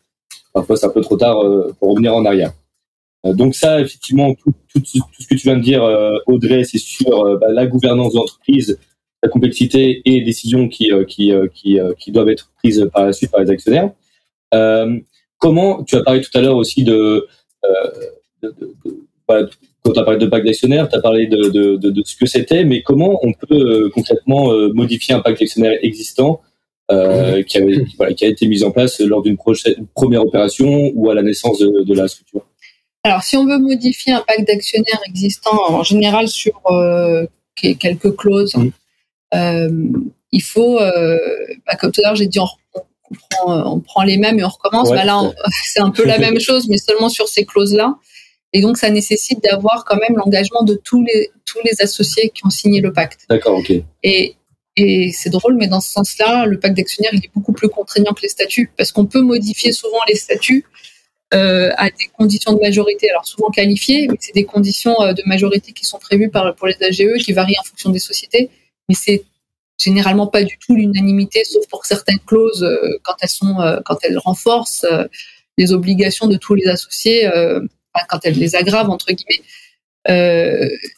S3: parfois c'est un peu trop tard pour revenir en arrière. donc ça effectivement tout, ce que tu viens de dire Audrey c'est sur bah, la gouvernance d'entreprise, la complexité et les décisions qui, qui, qui doivent être prises par la suite par les actionnaires. comment tu as parlé tout à l'heure aussi de euh, de, de, quand tu as parlé de pacte d'actionnaire, tu as parlé de, de, de, ce que c'était, mais comment on peut concrètement modifier un pacte d'actionnaire existant euh, qui, avait, voilà, qui a été mise en place lors d'une première opération ou à la naissance de, la structure?
S2: Alors, si on veut modifier un pacte d'actionnaires existant, en général sur euh, quelques clauses, mmh. euh, il faut, euh, bah, comme tout à l'heure j'ai dit, on, on, prend, on, prend, les mêmes et on recommence. bah là, c'est un peu la même chose, mais seulement sur ces clauses-là. Et donc, ça nécessite d'avoir quand même l'engagement de tous les tous les associés qui ont signé le pacte.
S3: D'accord, ok.
S2: Et et c'est drôle, mais dans ce sens-là, le pacte d'actionnaires il est beaucoup plus contraignant que les statuts, parce qu'on peut modifier souvent les statuts euh, à des conditions de majorité, alors souvent qualifiées, mais c'est des conditions euh, de majorité qui sont prévues par, pour les AGE, qui varient en fonction des sociétés, mais c'est généralement pas du tout l'unanimité, sauf pour certaines clauses euh, quand elles sont, quand elles renforcent les obligations de tous les associés, quand elles les aggravent entre guillemets.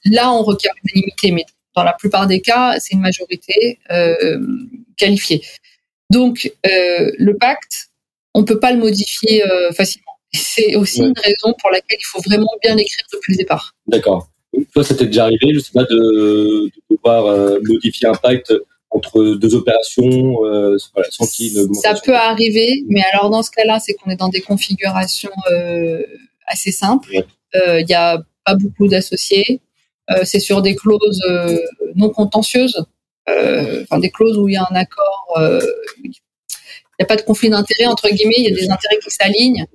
S2: là, on requiert l'unanimité, mais dans la plupart des cas, c'est une majorité euh, qualifiée. Donc, euh, le pacte, on peut pas le modifier euh, facilement. C'est aussi une raison pour laquelle il faut vraiment bien l'écrire depuis le départ.
S3: D'accord. Toi, ça t'est déjà arrivé, je sais pas, de, de pouvoir euh, modifier un pacte entre deux opérations euh, sans qu'il
S2: Ça peut arriver, mais alors dans ce cas-là, c'est qu'on est dans des configurations euh, assez simples. Il n'y a pas beaucoup d'associés. Euh, c'est sur des clauses euh, non contentieuses, euh, enfin des clauses où il y a un accord, il n'y a pas de conflit d'intérêts entre guillemets, il y a des intérêts qui s'alignent.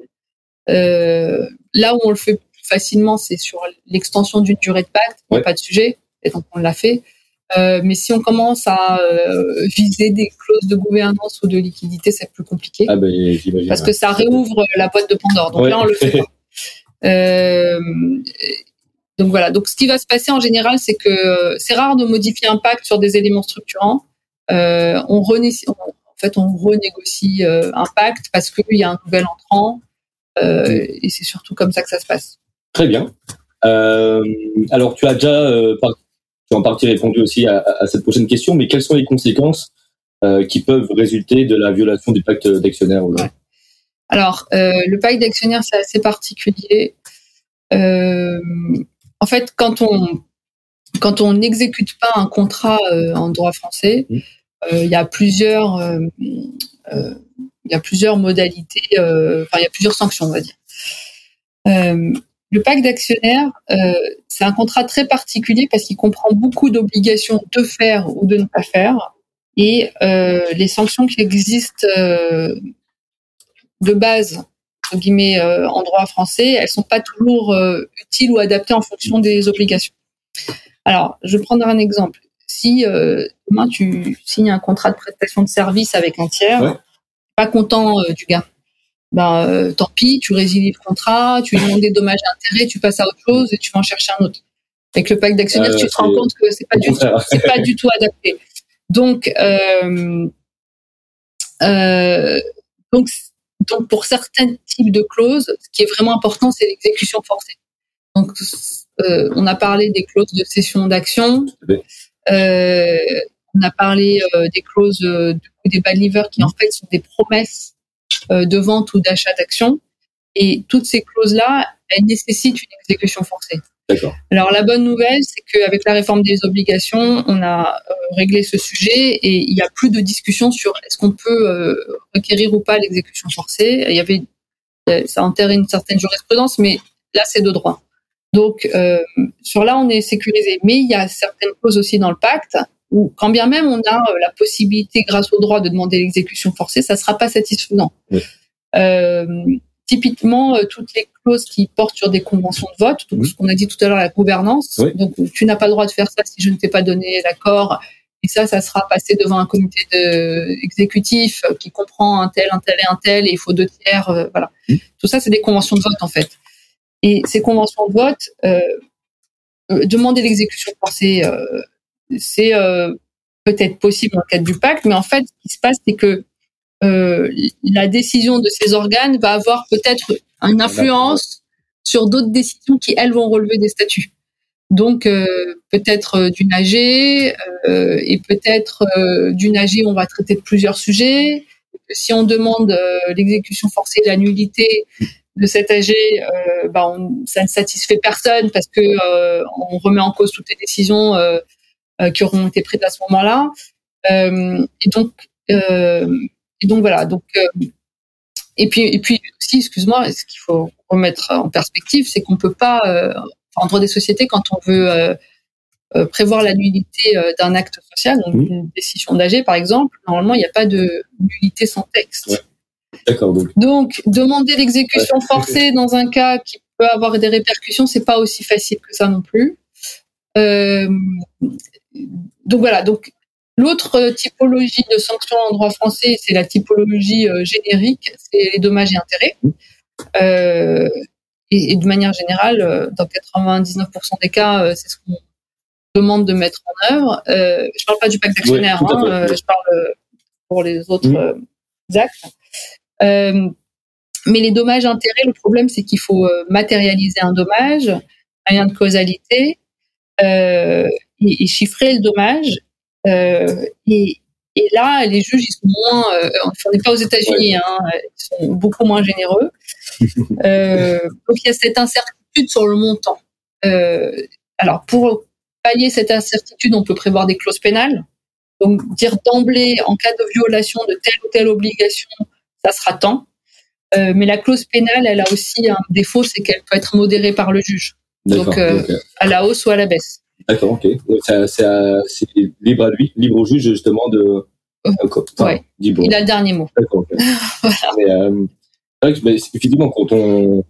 S2: là où on le fait facilement, c'est sur l'extension d'une durée de pacte, il n'y a pas de sujet, et donc on l'a fait. Mais si on commence à viser des clauses de gouvernance ou de liquidité, c'est plus compliqué.
S3: Ah ben,
S2: parce que ça réouvre la boîte de Pandore. Donc là, on le fait pas. Euh, donc voilà. Donc ce qui va se passer en général, c'est que c'est rare de modifier un pacte sur des éléments structurants. Euh, on renégocie, en fait, on renégocie euh, un pacte parce qu'il y a un nouvel entrant, euh, et c'est surtout comme ça que ça se passe.
S3: Très bien. Euh, alors tu as déjà euh, tu as en partie répondu aussi à, à, cette prochaine question, mais quelles sont les conséquences qui peuvent résulter de la violation du pacte d'actionnaire ouais.
S2: Alors le pacte d'actionnaire c'est assez particulier. Euh, en fait, quand on quand on n'exécute pas un contrat euh, en droit français, mmh. euh, il y a plusieurs euh, il y a plusieurs modalités, enfin il y a plusieurs sanctions, on va dire. le pacte d'actionnaires, c'est un contrat très particulier parce qu'il comprend beaucoup d'obligations de faire ou de ne pas faire. Et les sanctions qui existent de base guillemets euh, en droit français, elles sont pas toujours euh, utiles ou adaptées en fonction des obligations. Alors, je vais prendre un exemple. Si euh, demain tu signes un contrat de prestation de service avec un tiers, pas content du gars, ben tant pis, tu résilies le contrat, tu demandes des dommages et intérêts, tu passes à autre chose et tu vas en chercher un autre. Avec le pacte d'actionnaires, tu te rends compte que c'est pas du tout, c'est pas du tout adapté. Donc, donc donc, pour certains types de clauses, ce qui est vraiment important, c'est l'exécution forcée. Donc, euh, on a parlé des clauses de cession d'action. Euh, on a parlé euh, des clauses de, des bad qui en fait sont des promesses de vente ou d'achat d'actions. Et toutes ces clauses-là, elles nécessitent une exécution forcée. Alors la bonne nouvelle, c'est qu'avec la réforme des obligations, on a euh, réglé ce sujet et il n'y a plus de discussion sur est-ce qu'on peut euh, requérir ou pas l'exécution forcée. Il y avait euh, ça enterre une certaine jurisprudence, mais là c'est de droit. Donc sur là on est sécurisé, mais il y a certaines clauses aussi dans le pacte où quand bien même on a la possibilité grâce au droit de demander l'exécution forcée, ça sera pas satisfaisant. Typiquement, euh, toutes les clauses qui portent sur des conventions de vote, donc ce qu'on a dit tout à l'heure, la gouvernance. Donc, tu n'as pas le droit de faire ça si je ne t'ai pas donné l'accord. Et ça, ça sera passé devant un comité de exécutif qui comprend un tel, un tel et un tel, et il faut deux tiers. Euh, voilà. Tout ça, c'est des conventions de vote en fait. Et ces conventions de vote, euh, euh demander l'exécution forcée, euh, c'est peut-être possible dans le cadre du pacte, mais en fait, ce qui se passe, c'est que euh, la décision de ces organes va avoir peut-être une influence sur d'autres décisions qui, elles, vont relever des statuts. Donc, euh, peut-être euh, d'une AG, et peut-être d'une AG, on va traiter de plusieurs sujets. Si on demande l'exécution forcée, la nullité, de cet AG, euh, bah, ça ne satisfait personne parce que euh, on remet en cause toutes les décisions euh, qui auront été prises à ce moment-là. et donc, et donc voilà. Donc, et puis, et puis aussi, excuse-moi, ce qu'il faut remettre en perspective, c'est qu'on peut pas, en droit des sociétés, quand on veut prévoir la nullité d'un acte social, donc une décision d'AG par exemple, normalement, il n'y a pas de nullité sans texte.
S3: D'accord.
S2: Donc. demander l'exécution forcée dans un cas qui peut avoir des répercussions, c'est pas aussi facile que ça non plus. Euh, donc voilà. Donc l'autre typologie de sanctions en droit français, c'est la typologie euh, générique, c'est les dommages et intérêts. Euh, et, de manière générale, dans 99% des cas, c'est ce qu'on demande de mettre en œuvre. je parle pas du pacte d'actionnaire, hein, je parle pour les autres mmh. actes. Euh, mais les dommages intérêts, le problème, c'est qu'il faut euh, matérialiser un dommage, un lien de causalité, euh, et, chiffrer le dommage. et, et là, les juges, ils sont moins. on n'est pas aux États-Unis, hein, ils sont beaucoup moins généreux. donc il y a cette incertitude sur le montant. alors pour pallier cette incertitude, on peut prévoir des clauses pénales. Donc dire d'emblée, en cas de violation de telle ou telle obligation, ça sera tant. Euh, mais la clause pénale, elle a aussi un défaut, c'est qu'elle peut être modérée par le juge. Donc, euh, à la hausse ou à la baisse.
S3: D'accord, ok. C'est libre à lui, libre au juge, justement, de.
S2: Euh, Il a le dernier mot. D'accord, ok.
S3: mais, effectivement, quand on.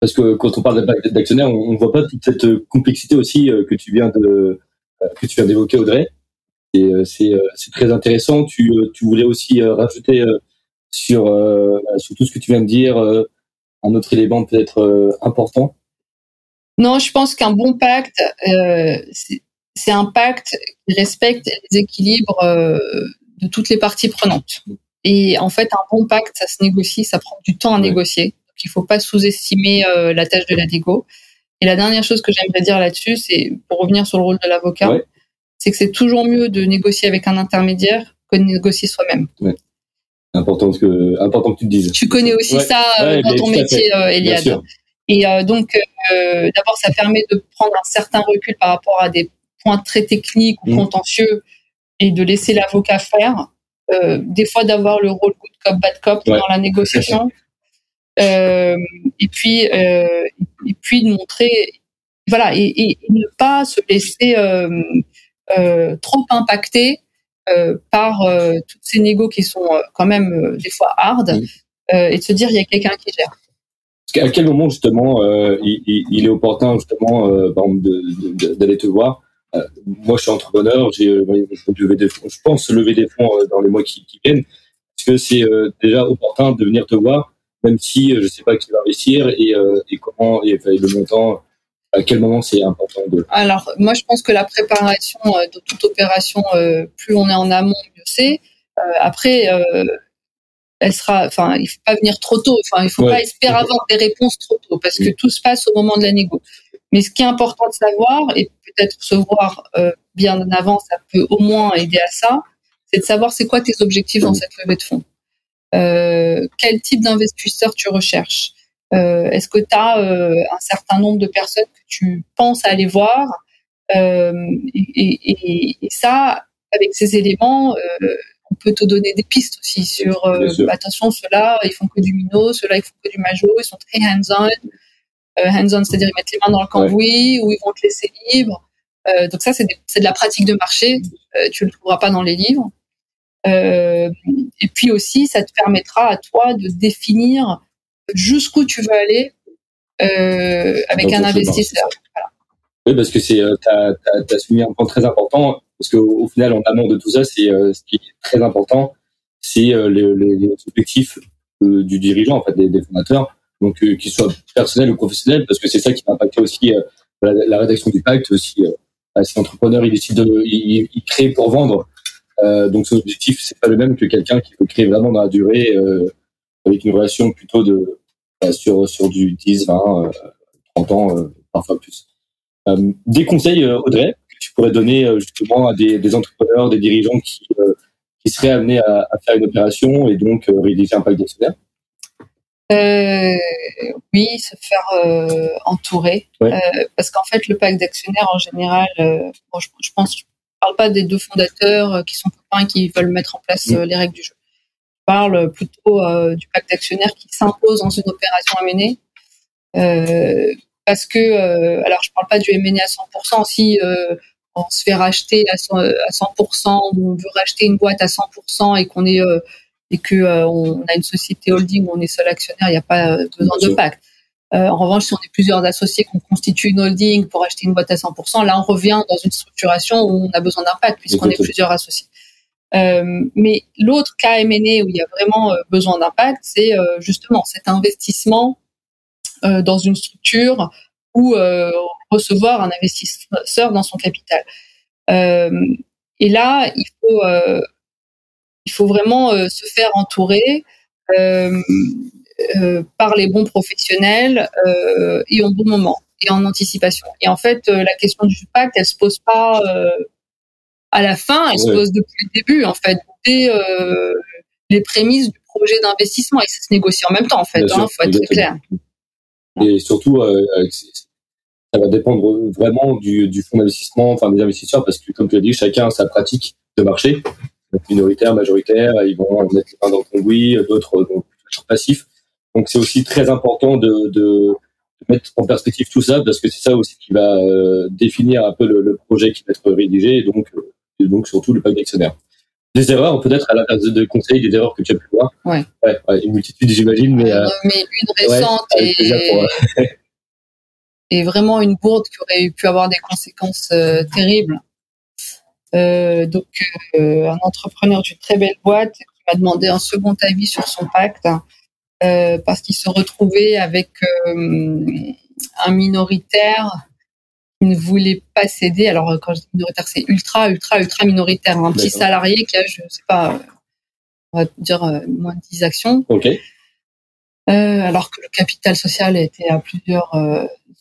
S3: Parce que quand on parle d'actionnaire, on ne voit pas toute cette complexité aussi que tu viens de que tu viens d'évoquer, Audrey. Et c'est très intéressant. Tu, tu voulais aussi rajouter sur, euh, sur tout ce que tu viens de dire, euh, un autre élément peut-être euh, important
S2: Non, je pense qu'un bon pacte, c'est un pacte qui respecte les équilibres de toutes les parties prenantes. Et en fait, un bon pacte, ça se négocie, ça prend du temps à négocier. Donc, il ne faut pas sous-estimer la tâche de la négo. Et la dernière chose que j'aimerais dire là-dessus, c'est pour revenir sur le rôle de l'avocat, c'est que c'est toujours mieux de négocier avec un intermédiaire que de négocier soi-même
S3: important que important que tu te dises.
S2: Tu connais aussi ça euh, dans ton métier, euh, Eliade. Et euh, donc, d'abord, ça permet de prendre un certain recul par rapport à des points très techniques ou mmh. contentieux et de laisser l'avocat faire. des fois, d'avoir le rôle good cop, bad cop dans la négociation. et puis, et puis de montrer, voilà, et, et, ne pas se laisser trop impacter euh, par euh, toutes ces négos qui sont euh, quand même des fois hard et de se dire il y a quelqu'un qui gère.
S3: À quel moment justement il, est opportun justement d'aller te voir Moi, je suis entrepreneur, j'ai, je pense lever des fonds dans les mois qui, viennent. Est-ce que c'est déjà opportun de venir te voir, même si je ne sais pas qui va investir et, et comment et, le montant à quel moment c'est important de
S2: Alors moi je pense que la préparation euh, de toute opération, euh, plus on est en amont, mieux c'est. Euh, après, elle sera, enfin il faut pas venir trop tôt. Enfin il faut pas espérer avoir des réponses trop tôt parce que tout se passe au moment de la négo. Mais ce qui est important de savoir et peut-être se voir bien en avant, ça peut au moins aider à ça, c'est de savoir c'est quoi tes objectifs dans cette levée de fonds. quel type d'investisseur tu recherches? Euh, est-ce que tu as euh, un certain nombre de personnes que tu penses aller voir? Euh, et, ça, avec ces éléments, on peut te donner des pistes aussi sur attention, ceux-là, ils font que du minot, ceux-là, ils font que du majo, ils sont très hands-on. hands-on, c'est-à-dire ils mettent les mains dans le cambouis ou ils vont te laisser libre. donc ça, c'est de la pratique de marché. tu le trouveras pas dans les livres. et puis aussi, ça te permettra à toi de définir jusqu'où tu veux aller euh, avec un investisseur.
S3: Oui, parce que c'est, euh, tu as, souligné un point très important, parce qu'au au final, en amont de tout ça, c'est euh, ce qui est très important, c'est les, les, objectifs du dirigeant, en fait, des, fondateurs, donc qu'ils soient personnels ou professionnels, parce que c'est ça qui va impacter aussi la, rédaction du pacte. Aussi, si l'entrepreneur il décide de, il, il, crée pour vendre, donc son objectif c'est pas le même que quelqu'un qui veut créer vraiment dans la durée, avec une relation plutôt de euh, sur, sur du 10, 20, 30 ans, euh, parfois plus. Euh, des conseils, Audrey, pourrais donner justement à des, des entrepreneurs, des dirigeants qui, qui seraient amenés à, à, faire une opération et donc réaliser un pacte d'actionnaires
S2: euh, oui, se faire euh, entourer. Euh, parce qu'en fait, le pacte d'actionnaires, en général, bon, je, je, pense, je parle pas des deux fondateurs qui sont copains et qui veulent mettre en place mm. les règles du jeu. Je parle plutôt du pacte d'actionnaires qui s'impose dans une opération à mener. parce que, alors je parle pas du M&A à 100%, si on se fait racheter à 100%, ou on veut racheter une boîte à 100% et qu'on est et que euh, on a une société holding où on est seul actionnaire, il n'y a pas euh, besoin de pacte. Euh, en revanche, si on est plusieurs associés qu'on constitue une holding pour acheter une boîte à 100%, là, on revient dans une structuration où on a besoin d'un pacte puisqu'on est plusieurs associés. Euh, mais l'autre cas M&A où il y a vraiment besoin d'impact, c'est justement cet investissement dans une structure ou recevoir un investisseur dans son capital. et là, il faut il faut vraiment euh, se faire entourer euh, euh, par les bons professionnels et en bon moment et en anticipation. Et en fait, la question du pacte, elle se pose pas à la fin, elle se pose depuis le début, en fait, dès les prémices du projet d'investissement et ça se négocie en même temps, en fait. Il hein, faut être très clair.
S3: Et surtout, ça va dépendre vraiment du, du fonds d'investissement, enfin des investisseurs, parce que comme tu as dit, chacun a sa pratique de marché minoritaires, majoritaires, ils vont mettre les mains dans le cambouis, d'autres donc passifs. Donc c'est aussi très important de, de, mettre en perspective tout ça parce que c'est ça aussi qui va euh, définir un peu le, projet qui va être rédigé et donc, euh, donc surtout le pacte d'actionnaires. Des erreurs, peut-être à l'inverse de conseils, des erreurs que tu as pu voir.
S2: Ouais.
S3: ouais, une multitude, j'imagine, mais.
S2: Euh, mais une récente et, et vraiment une bourde qui aurait pu avoir des conséquences terribles. Euh, donc, euh, un entrepreneur d'une très belle boîte qui m'a demandé un second avis sur son pacte euh, parce qu'il se retrouvait avec un minoritaire qui ne voulait pas céder. Alors, quand je dis minoritaire, c'est ultra, ultra, ultra minoritaire. Un petit salarié qui a, je sais pas, on va dire moins de 10 actions.
S3: Ok.
S2: alors que le capital social était à plusieurs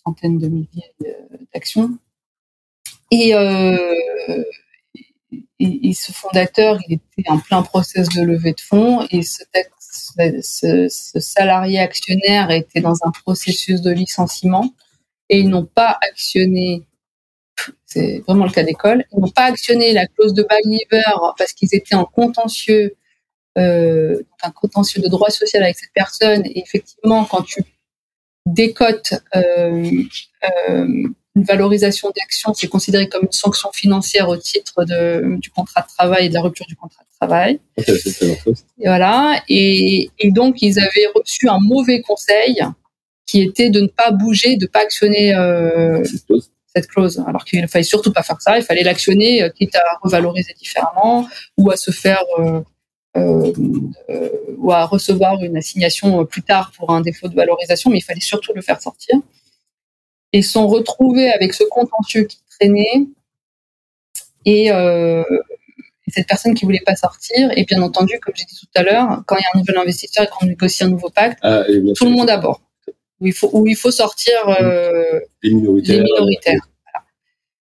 S2: centaines de milliers d'actions. Et et, ce fondateur, il était en plein process de levée de fonds et ce, salarié actionnaire était dans un processus de licenciement et ils n'ont pas actionné, c'est vraiment le cas d'école, ils n'ont pas actionné la clause de bail parce qu'ils étaient en contentieux, euh, un contentieux de droit social avec cette personne. Et effectivement, quand tu décotes euh, euh, une valorisation d'action, c'est considéré comme une sanction financière au titre de, du contrat de travail et de la rupture du contrat de travail. et voilà. Et, et, donc, ils avaient reçu un mauvais conseil qui était de ne pas bouger, de ne pas actionner euh, cette clause. Alors qu'il ne fallait surtout pas faire ça. Il fallait l'actionner, quitte à revaloriser différemment ou à se faire euh ou à recevoir une assignation plus tard pour un défaut de valorisation, mais il fallait surtout le faire sortir et sont retrouvés avec ce contentieux qui traînait et, euh, cette personne qui voulait pas sortir. Et bien entendu, comme j'ai dit tout à l'heure, quand il y a un nouvel investisseur et qu'on négocie un nouveau pacte, ah, tout le monde à bord. Où il faut, où il faut sortir euh,
S3: les minoritaires.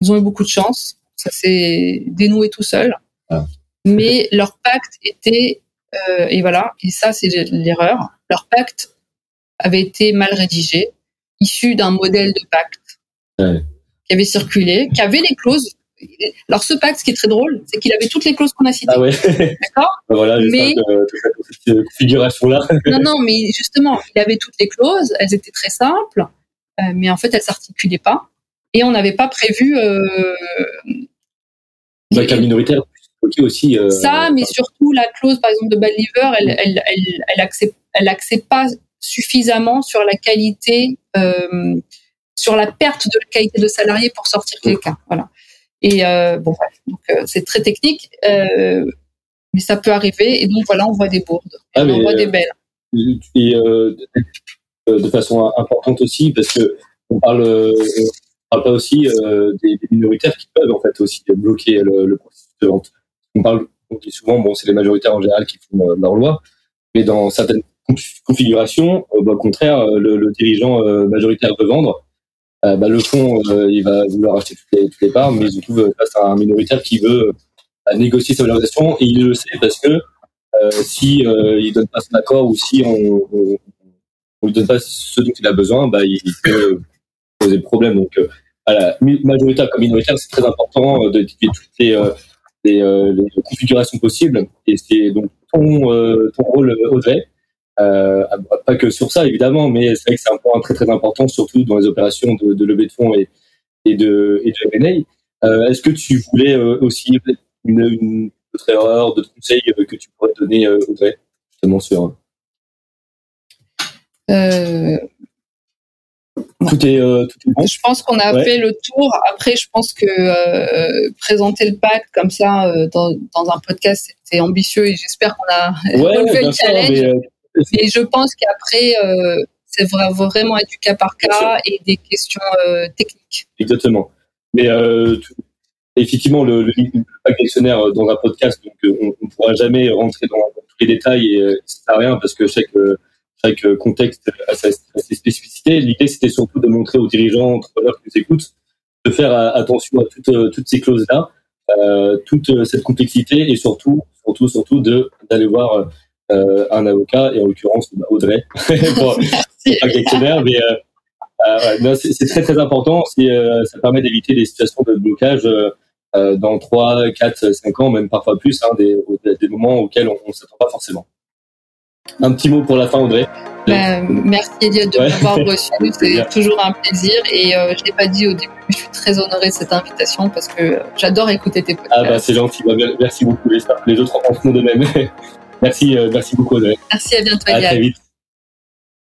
S2: Ils ont eu beaucoup de chance. Ça s'est dénoué tout seul. Ah. Mais leur pacte était, euh, et voilà, et ça c'est l'erreur, leur pacte avait été mal rédigé issu d'un modèle de pacte qui avait circulé, qui avait les clauses. Alors ce pacte, ce qui est très drôle, c'est qu'il avait toutes les clauses qu'on a citées.
S3: Ah ouais.
S2: D'accord?
S3: Bah voilà, mais cette configuration-là.
S2: non, non, mais justement, il avait toutes les clauses. Elles étaient très simples, euh, mais en fait, elles s'articulaient pas. Et on n'avait pas prévu. Euh,
S3: bah, cas aussi. Euh,
S2: ça, mais surtout la clause, par exemple, de bad liver, elle, elle, elle, elle, accepte, elle accepte pas suffisamment sur la qualité, euh, sur la perte de la qualité de salarié pour sortir quelqu'un. Voilà. Et euh, bon, donc c'est très technique, mais ça peut arriver. Et donc voilà, on voit des bourdes, ah, on voit des belles.
S3: Et de façon importante aussi, parce que on parle, on parle pas aussi des, minoritaires qui peuvent en fait aussi bloquer le, processus de vente. On parle, on dit souvent, bon, c'est les majoritaires en général qui font leur loi, mais dans certaines configuration, euh, bah, au contraire, euh, le, dirigeant euh, majoritaire veut vendre. Bah, le fond, il va vouloir acheter toutes les, parts, mais il se trouve face à un minoritaire qui veut négocier sa valorisation et il le sait parce que si il donne pas son accord ou si on, on lui donne pas ce dont il a besoin, bah, il peut poser problème. Donc, à la majoritaire comme minoritaire, c'est très important d'étudier toutes les, les, les, configurations possibles. Et c'est donc ton, ton rôle, Audrey. Euh, pas que sur ça évidemment, mais c'est vrai que c'est un point très très important, surtout dans les opérations de, levée de fonds et, et de et de M&A. Euh, Est-ce que tu voulais aussi une, une autre erreur, d'autres conseils que tu pourrais donner, Audrey, justement sur
S2: euh,
S3: tout, est, euh, tout est bon.
S2: Je pense qu'on a fait le tour. Après, je pense que euh, présenter le pacte comme ça euh, dans, dans, un podcast, c'était ambitieux et j'espère qu'on a
S3: ouais, relevé le challenge.
S2: mais, je pense qu'après, c'est vraiment être du cas par cas et des questions techniques.
S3: Exactement. Mais effectivement, le, le, pacte d'actionnaire dans un podcast, donc on ne pourra jamais rentrer dans, dans, tous les détails et ça sert à rien parce que chaque chaque contexte a ses, spécificités. L'idée, c'était surtout de montrer aux dirigeants, entrepreneurs qui nous écoutent, de faire attention à toutes, toutes ces clauses-là, euh, toute cette complexité et surtout, surtout, surtout de d'aller voir euh, un avocat et en l'occurrence bah, Audrey pour, pas questionnaire, mais euh, euh c'est très très important. Euh, ça permet d'éviter des situations de blocage euh, dans 3, 4, 5 ans, même parfois plus, hein, des, des moments auxquels on ne s'attend pas forcément. Un petit mot pour la fin, Audrey.
S2: Bah, merci Elliot de m'avoir reçu, c'est toujours un plaisir et euh, je l'ai pas dit au début, je suis très honorée de cette invitation parce que j'adore écouter tes podcasts.
S3: Ah bah c'est gentil, bah, merci beaucoup, les autres en font de même. merci, euh, merci beaucoup Audrey.
S2: Merci, à bientôt
S3: À très vite.